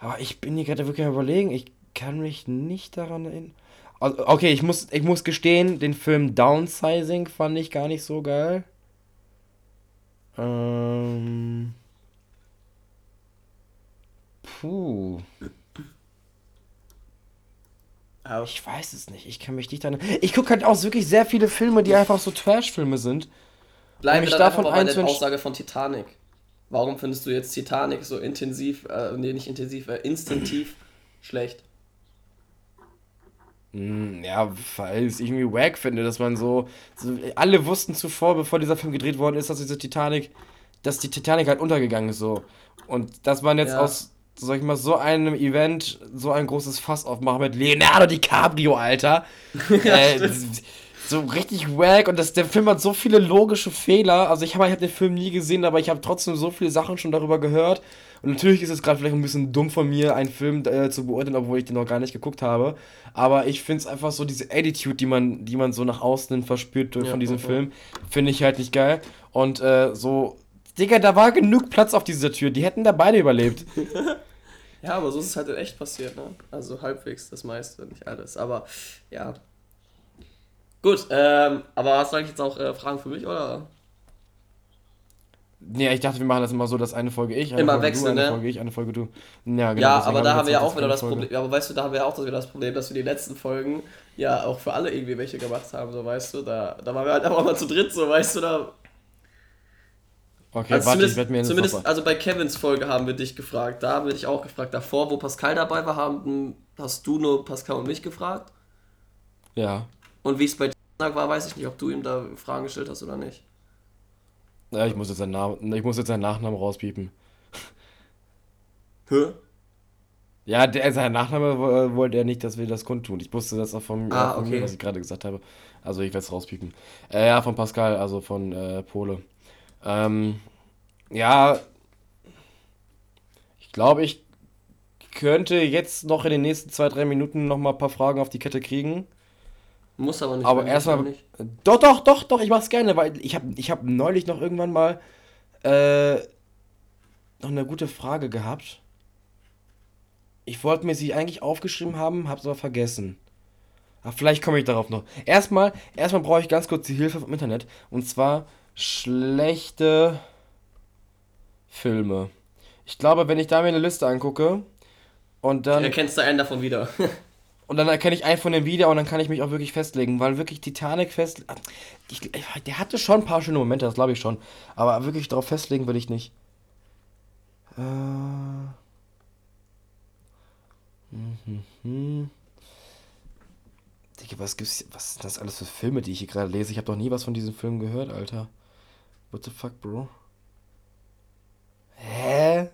Aber ich bin hier gerade wirklich am überlegen. Ich kann mich nicht daran erinnern. Also, okay, ich muss, ich muss gestehen, den Film Downsizing fand ich gar nicht so geil. Ähm. Puh. Aber Ich weiß es nicht. Ich kann mich nicht daran. Ich gucke halt auch wirklich sehr viele Filme, die einfach so Trash-Filme sind. bleiben mich wir davon einfach bei der Aussage von Titanic. Warum findest du jetzt Titanic so intensiv, äh, nee, nicht intensiv, äh, instinktiv schlecht? Hm, Ja, weil ich es irgendwie wack finde, dass man so, so. Alle wussten zuvor, bevor dieser Film gedreht worden ist, dass diese Titanic. Dass die Titanic halt untergegangen ist so. Und dass man jetzt Ja. aus, sag ich mal, so einem Event so ein großes Fass aufmacht mit Leonardo DiCaprio, Alter. äh, so richtig wack und das, der Film hat so viele logische Fehler. Also ich habe ich hab den Film nie gesehen, aber ich habe trotzdem so viele Sachen schon darüber gehört. Und natürlich ist es gerade vielleicht ein bisschen dumm von mir, einen Film äh, zu beurteilen, obwohl ich den noch gar nicht geguckt habe. Aber ich finde es einfach so, diese Attitude, die man, die man so nach außen verspürt durch- Ja, von diesem ja, ja. Film, finde ich halt nicht geil. Und äh, so, Digga, da war genug Platz auf dieser Tür. Die hätten da beide überlebt. Ja, aber so ist es halt in echt passiert, ne? Also halbwegs das meiste, nicht alles. Aber ja. Gut, ähm, aber hast du eigentlich jetzt auch äh, Fragen für mich, oder? Nee, ich dachte, wir machen das immer so, dass eine Folge ich, eine Immer Folge wechseln, du, eine ne? Folge ich, eine Folge du. Ja, genau. ja, aber da haben wir ja noch auch wieder das Folge. Problem. Aber weißt du, da haben wir ja auch wieder das Problem, dass wir die letzten Folgen ja auch für alle irgendwie welche gemacht haben, so weißt du. Da, da waren wir halt einfach mal zu dritt, so weißt du, da. Okay, Also warte, ich werde mir zumindest noch- also bei Kevins Folge haben wir dich gefragt. Da haben wir dich auch gefragt. Davor, wo Pascal dabei war, haben, hast du nur Pascal und mich gefragt. Ja. Und wie es bei Tag war, weiß ich nicht, ob du ihm da Fragen gestellt hast oder nicht. ja, ich muss jetzt seinen Namen, ich muss jetzt seinen Nachnamen rauspiepen. Hä? Ja, der, sein Nachname wo- wollte er nicht, dass wir das kundtun. Ich wusste das auch von, Ah, von okay. mir, was ich gerade gesagt habe. Also ich werde es rauspiepen. Äh, ja, von Pascal, also von äh, Pole. Ähm, ja, ich glaube, ich könnte jetzt noch in den nächsten zwei, drei Minuten noch mal ein paar Fragen auf die Kette kriegen. Muss aber nicht. Aber erstmal. nicht. Doch, doch, doch, doch, ich mach's gerne, weil ich habe ich hab neulich noch irgendwann mal äh, noch eine gute Frage gehabt. Ich wollte mir sie eigentlich aufgeschrieben haben, hab's aber vergessen. Aber vielleicht komme ich darauf noch. Erstmal, erstmal brauche ich ganz kurz die Hilfe vom Internet. Und zwar schlechte Filme. Ich glaube, wenn ich da mir eine Liste angucke und dann. Erkennst du einen davon wieder. Und dann erkenne ich einen von dem wieder und dann kann ich mich auch wirklich festlegen, weil wirklich Titanic fest. Ich, der hatte schon ein paar schöne Momente, das glaube ich schon. Aber wirklich darauf festlegen will ich nicht. Äh. Mhm. mhm. Digga, was gibt's. Was sind das alles für Filme, die ich hier gerade lese? Ich habe doch nie was von diesem Film gehört, Alter. What the fuck, Bro? Hä?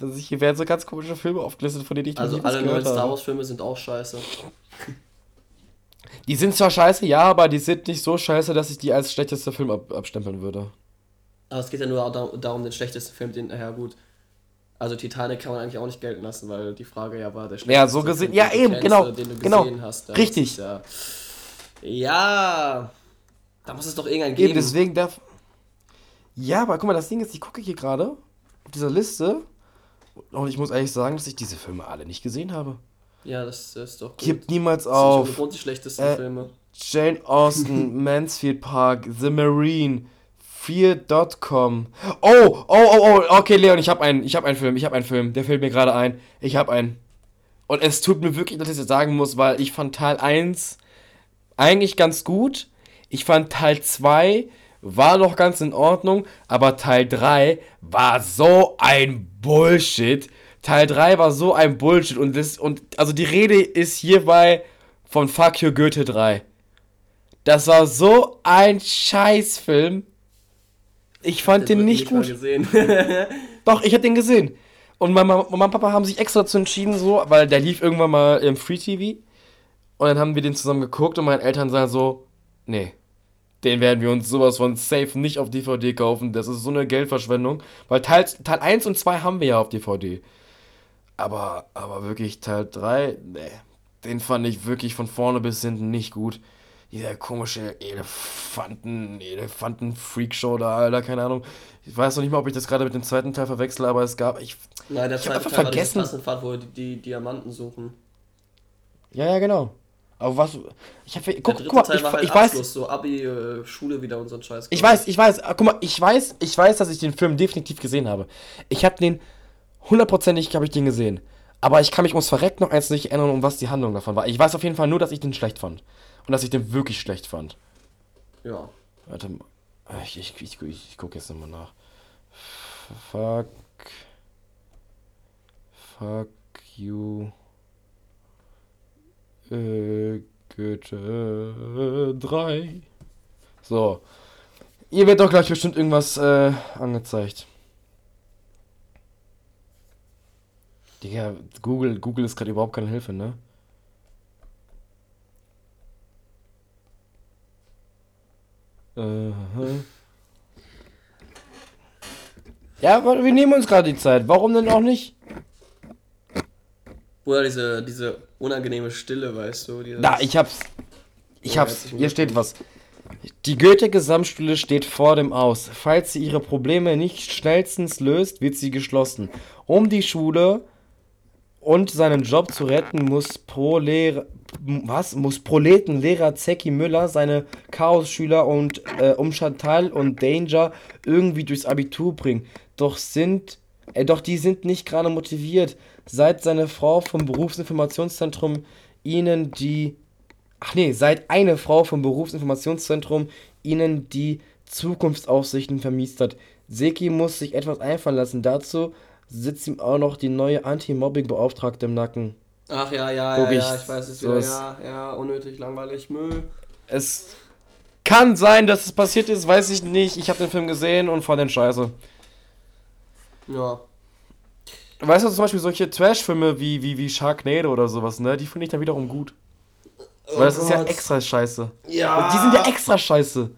Das ist, hier werden so ganz komische Filme aufgelistet, von denen ich Also alle neuen. Star Wars Filme sind auch scheiße. Die sind zwar scheiße, ja, aber die sind nicht so scheiße, dass ich die als schlechtester Film ab abstempeln würde. Aber es geht ja nur da- darum, den schlechtesten Film, den, ja gut. Also Titanic kann man eigentlich auch nicht gelten lassen, weil die Frage ja war, der Ja, so gesehen. Ja, eben, kennst, genau. Genau. Hast, Richtig. Ja, ja, da muss es doch irgendeinen geben. Eben, deswegen darf. Ja, aber guck mal, das Ding ist, ich gucke hier gerade auf dieser Liste und ich muss ehrlich sagen, dass ich diese Filme alle nicht gesehen habe. Ja, das, das ist doch gut. Gibt niemals auf. Das sind die schlechtesten äh, Filme. Jane Austen, Mansfield Park, The Marine, Fear.com. Oh, oh, oh, oh, okay, Leon, ich habe einen, ich habe einen Film, ich habe einen Film, der fällt mir gerade ein. Ich habe einen. Und es tut mir wirklich, dass ich das sagen muss, weil ich fand Teil 1 eigentlich ganz gut. Ich fand Teil 2 war noch ganz in Ordnung, aber Teil 3 war so ein Bullshit. Teil 3 war so ein Bullshit und das und also die Rede ist hierbei von Fuck You Goethe 3. Das war so ein Scheißfilm. Ich fand den, den nicht gut. Doch, ich hab den gesehen. Und Mama, Mama und Papa haben sich extra dazu entschieden, so, weil der lief irgendwann mal im Free TV. Und dann haben wir den zusammen geguckt und meine Eltern sagen so, nee, den werden wir uns sowas von safe nicht auf DVD kaufen. Das ist so eine Geldverschwendung. Weil Teil, Teil 1 und 2 haben wir ja auf DVD. Aber, aber wirklich Teil 3, nee, den fand ich wirklich von vorne bis hinten nicht gut dieser komische Elefanten, Elefanten-Freakshow da, Alter, keine Ahnung. Ich weiß noch nicht mal, ob ich das gerade mit dem zweiten Teil verwechsel, aber es gab. Ich, Nein, der ich zweite Teil vergessen. war die Fahrt, wo die, die Diamanten suchen. Ja, ja, genau. Aber was. Ich hab, guck, guck mal, ich, halt ich Abschluss, weiß. So Abi, äh, Schule wieder und so ein Scheiß. Ich weiß, ich weiß. Guck mal, ich weiß, ich weiß, dass ich den Film definitiv gesehen habe. Ich habe den. Hundertprozentig habe ich den gesehen. Aber ich kann mich ums Verrecken noch eins nicht erinnern, um was die Handlung davon war. Ich weiß auf jeden Fall nur, dass ich den schlecht fand. Und dass ich den wirklich schlecht fand. Ja. Warte mal. Ich, ich, ich, ich, ich gucke jetzt nochmal nach. Fuck. Fuck you. Äh, Goethe 3. So. Ihr wird doch gleich bestimmt irgendwas äh, angezeigt. Digga, Google, Google ist gerade überhaupt keine Hilfe, ne? Uh Ja, aber wir nehmen uns gerade die Zeit. Warum denn auch nicht? Oder diese, diese unangenehme Stille, weißt du? Da, ich hab's. Ich ja, hab's. Hier steht was. Die Goethe-Gesamtschule steht vor dem Aus. Falls sie ihre Probleme nicht schnellstens löst, wird sie geschlossen. Um die Schule und seinen Job zu retten, muss pro Lehrer, was? Muss Proletenlehrer Zeki Müller seine Chaos-Schüler und äh, um Chantal und Danger irgendwie durchs Abitur bringen. Doch sind, äh, doch die sind nicht gerade motiviert, seit seine Frau vom Berufsinformationszentrum ihnen die, ach nee, seit eine Frau vom Berufsinformationszentrum ihnen die Zukunftsaussichten vermiest hat. Seki muss sich etwas einfallen lassen. Dazu sitzt ihm auch noch die neue Anti-Mobbing-Beauftragte im Nacken. Ach ja, ja, ja, ja, ich weiß es wieder. Ja, ja, unnötig, langweilig, Müll. Es kann sein, dass es passiert ist, weiß ich nicht. Ich habe den Film gesehen und fand den scheiße. Ja. Weißt du, zum Beispiel solche Trash-Filme wie, wie, wie Sharknado oder sowas, ne? Die finde ich dann wiederum gut. Oh Weil das Gott. ist ja extra scheiße. Ja. Und die sind ja extra scheiße.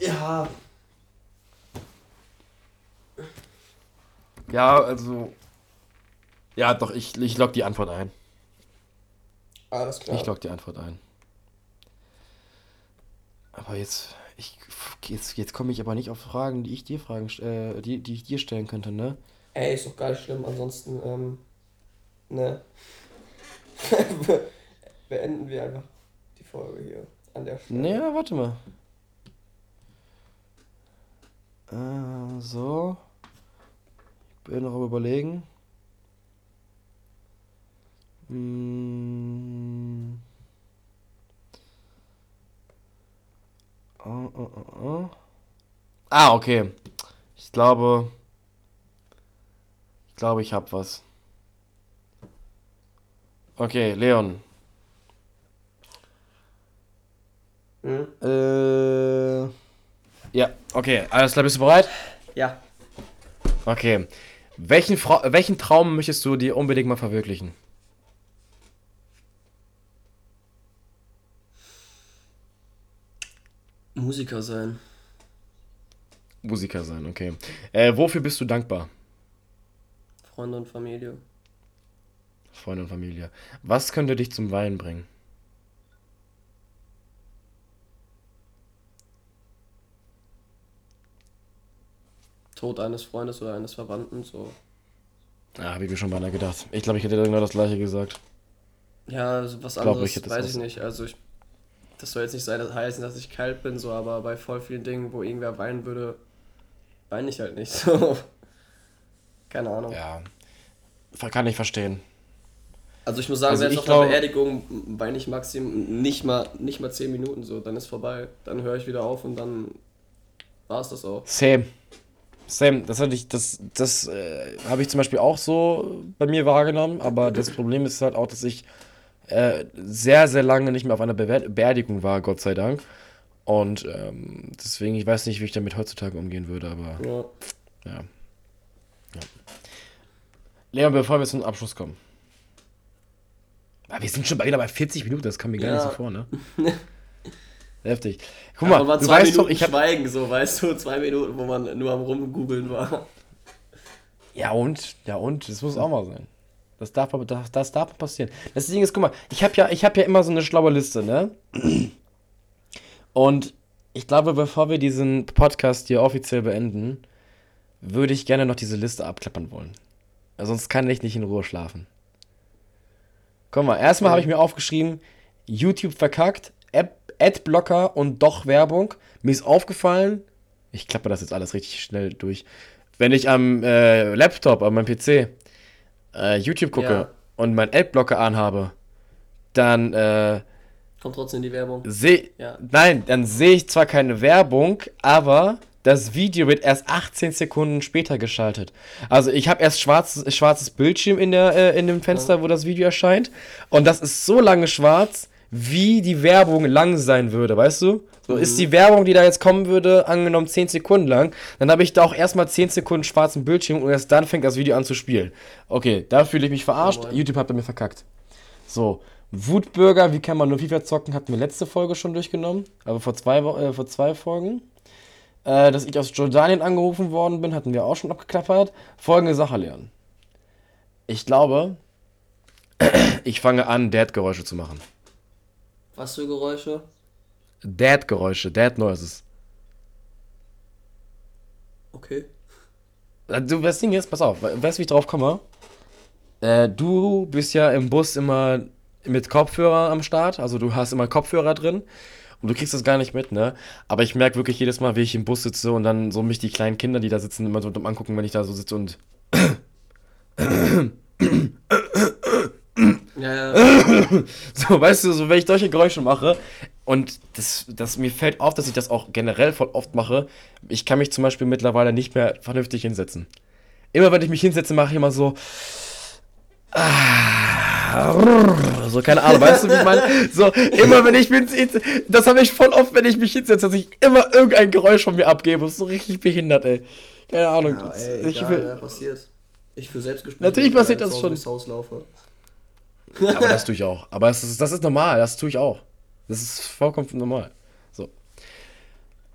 Ja. Ja, also ja, doch, ich, ich log die Antwort ein. Alles klar. Ich log die Antwort ein. Aber jetzt, ich, jetzt, jetzt komme ich aber nicht auf Fragen, die ich dir fragen, äh, die, die ich dir stellen könnte, ne? Ey, ist doch gar nicht schlimm, ansonsten, ähm, ne. Beenden wir einfach die Folge hier an der Stelle. Naja, warte mal. Äh, so. Ich bin noch überlegen. Mm. Oh, oh, oh, ah, okay. Ich glaube. Ich glaube, ich habe was. Okay, Leon. Mhm. Äh. Ja, okay. Alles klar, bist du bereit? Ja. Okay. Welchen, Fra welchen Traum möchtest du dir unbedingt mal verwirklichen? Musiker sein. Musiker sein, okay. Äh, wofür bist du dankbar? Freunde und Familie. Freunde und Familie. Was könnte dich zum Weinen bringen? Tod eines Freundes oder eines Verwandten, so. Ja, habe ich mir schon beinahe gedacht. Ich glaube, ich hätte genau das gleiche gesagt. Ja, also was Glaub, anderes ich hätte weiß ich nicht. Also ich, das soll jetzt nicht sein, das heißen, dass ich kalt bin, so, aber bei voll vielen Dingen, wo irgendwer weinen würde, weine ich halt nicht so. Keine Ahnung. Ja. Kann ich verstehen. Also ich muss sagen, Also selbst auf der Beerdigung weine ich maximum nicht mal, nicht mal 10 Minuten so, dann ist vorbei. Dann höre ich wieder auf und dann war es das auch. Same. Same. Das hatte ich, das, das äh, habe ich zum Beispiel auch so bei mir wahrgenommen, aber das Problem ist halt auch, dass ich äh, sehr, sehr lange nicht mehr auf einer Bewer Beerdigung war, Gott sei Dank. Und ähm, deswegen, ich weiß nicht, wie ich damit heutzutage umgehen würde, aber Ja. ja. Ja. Leon, bevor wir zum Abschluss kommen. Wir sind schon bei- wieder bei 40 Minuten, das kam mir gar Ja. nicht so vor, ne? Heftig. Guck mal, war du zwei weißt Minuten doch, ich habe Schweigen, so, weißt du, zwei Minuten, wo man nur am rumgoogeln war. Ja und? Ja und? Das muss auch mal sein. Das darf, aber- das, das darf mal passieren. Das Ding ist, guck mal, ich habe ja, ich hab ja immer so eine schlaue Liste, ne? Und ich glaube, bevor wir diesen Podcast hier offiziell beenden, würde ich gerne noch diese Liste abklappern wollen. Sonst kann ich nicht in Ruhe schlafen. Guck mal, erstmal habe ich mir aufgeschrieben, YouTube verkackt, App, Adblocker und doch Werbung. Mir ist aufgefallen, ich klappe das jetzt alles richtig schnell durch. Wenn ich am äh, Laptop, an meinem PC, äh, YouTube gucke Ja. und meinen Adblocker anhabe, dann äh, Kommt trotzdem die Werbung. sehe Ja. Nein, dann sehe ich zwar keine Werbung, aber das Video wird erst 18 Sekunden später geschaltet. Also ich habe erst schwarzes, schwarzes Bildschirm in, der, äh, in dem Fenster, wo das Video erscheint. Und das ist so lange schwarz, wie die Werbung lang sein würde, weißt du? So ist die Werbung, die da jetzt kommen würde, angenommen 10 Sekunden lang, dann habe ich da auch erstmal 10 Sekunden schwarzen Bildschirm und erst dann fängt das Video an zu spielen. Okay, da fühle ich mich verarscht. Jawohl. YouTube hat bei mir verkackt. So, Wutbürger, wie kann man nur FIFA zocken, hatten wir letzte Folge schon durchgenommen, aber vor zwei, äh, vor zwei Folgen. Äh, dass ich aus Jordanien angerufen worden bin, hatten wir auch schon abgeklappert. Folgende Sache lernen. Ich glaube, ich fange an, Dad-Geräusche zu machen. Was für Geräusche? Dad-Geräusche, Dad-Noises. Okay. Äh, Du, das Ding ist, pass auf, we- weißt du, wie ich drauf komme? Äh, du bist ja im Bus immer mit Kopfhörer am Start, also du hast immer Kopfhörer drin und du kriegst das gar nicht mit, ne? Aber ich merke wirklich jedes Mal, wie ich im Bus sitze und dann so mich die kleinen Kinder, die da sitzen, immer so dumm angucken, wenn ich da so sitze und Ja, ja. so, weißt du, so wenn ich solche Geräusche mache und das, das mir fällt auf, dass ich das auch generell voll oft mache. Ich kann mich zum Beispiel mittlerweile nicht mehr vernünftig hinsetzen. Immer wenn ich mich hinsetze, mache ich immer so. Ah, So, keine Ahnung, weißt du, wie ich meine? So, immer wenn ich mich, das habe ich voll oft, wenn ich mich hinsetze, dass ich immer irgendein Geräusch von mir abgebe. Das ist so richtig behindert, ey. Keine Ahnung. ja ey, ich egal, will, ja, passiert. Ich für Selbstgespräche. Natürlich wenn ich passiert da das schon. Haus laufe. Aber das tue ich auch. Aber das ist, das ist normal, das tue ich auch. Das ist vollkommen normal. So.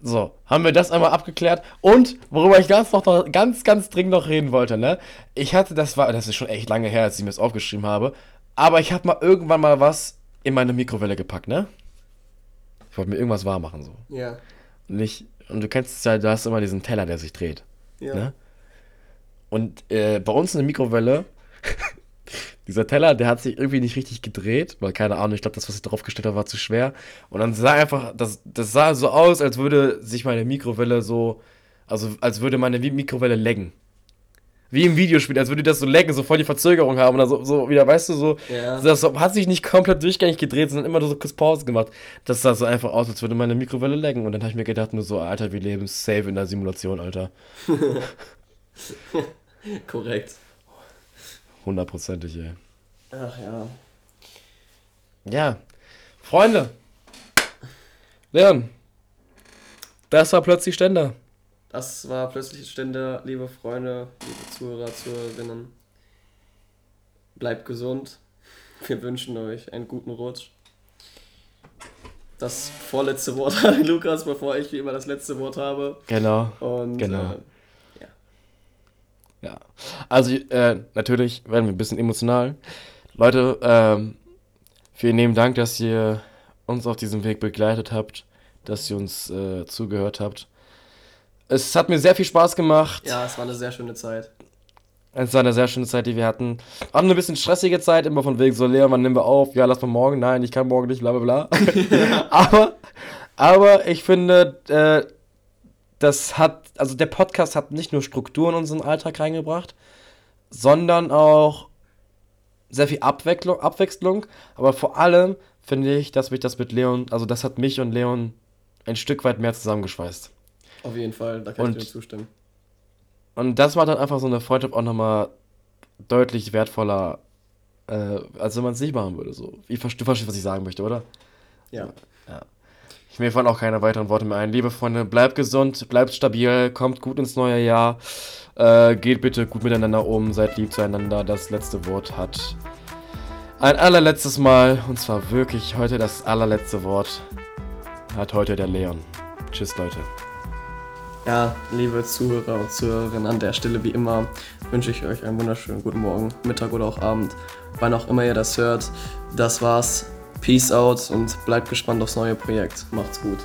So, haben wir das einmal abgeklärt. Und worüber ich ganz noch ganz, ganz dringend noch reden wollte, ne? Ich hatte, das war, das ist schon echt lange her, als ich mir das aufgeschrieben habe. Aber ich habe mal irgendwann mal was in meine Mikrowelle gepackt, ne? Ich wollte mir irgendwas warm machen, so. Ja. Und, ich, und du kennst es ja, du hast immer diesen Teller, der sich dreht. Ja. Ne? Und äh, bei uns in der Mikrowelle, dieser Teller, der hat sich irgendwie nicht richtig gedreht, weil keine Ahnung, ich glaube, das, was ich drauf gestellt habe, war zu schwer. Und dann sah einfach, das, das sah so aus, als würde sich meine Mikrowelle so, also als würde meine Mi- Mikrowelle laggen. Wie im Videospiel, als würde das so laggen, so voll die Verzögerung haben oder so, so wieder, weißt du, so. Ja. Das hat sich nicht komplett durchgängig gedreht, sondern immer nur so kurz Pause gemacht. Das sah so einfach aus, als würde meine Mikrowelle laggen. Und dann habe ich mir gedacht, nur so, Alter, wir leben safe in der Simulation, Alter. Korrekt. Hundertprozentig, ey. Ach ja. Ja. Freunde. Leon. Das war plötzlich Ständer. Das war plötzlich Stände, liebe Freunde, liebe Zuhörer, Zuhörerinnen. Bleibt gesund. Wir wünschen euch einen guten Rutsch. Das vorletzte Wort hat Lukas, bevor ich wie immer das letzte Wort habe. Genau. Und Genau. äh, Ja. Also, äh, natürlich werden wir ein bisschen emotional. Leute, ähm, vielen lieben Dank, dass ihr uns auf diesem Weg begleitet habt, dass ihr uns äh, zugehört habt. Es hat mir sehr viel Spaß gemacht. Ja, es war eine sehr schöne Zeit. Es war eine sehr schöne Zeit, die wir hatten. Haben eine bisschen stressige Zeit, immer von wegen so, Leon, wann nehmen wir auf? Ja, lass mal morgen. Nein, ich kann morgen nicht, bla bla bla. aber, aber ich finde, äh, das hat, also der Podcast hat nicht nur Struktur in unseren Alltag reingebracht, sondern auch sehr viel Abwechslung, Abwechslung. Aber vor allem finde ich, dass mich das mit Leon, also das hat mich und Leon ein Stück weit mehr zusammengeschweißt. Auf jeden Fall, da kann und, ich dir zustimmen. Und das war dann einfach so eine Freundschaft auch nochmal deutlich wertvoller, äh, als wenn man es nicht machen würde. So. Ich, du verstehst, was ich sagen möchte, oder? Ja. ja. Mir fallen auch keine weiteren Worte mehr ein. Liebe Freunde, bleibt gesund, bleibt stabil, kommt gut ins neue Jahr. Äh, geht bitte gut miteinander um, seid lieb zueinander. Das letzte Wort hat ein allerletztes Mal, und zwar wirklich heute das allerletzte Wort, hat heute der Leon. Tschüss, Leute. Ja, liebe Zuhörer und Zuhörerinnen, an der Stelle wie immer wünsche ich euch einen wunderschönen guten Morgen, Mittag oder auch Abend, wann auch immer ihr das hört. Das war's. Peace out und bleibt gespannt aufs neue Projekt. Macht's gut.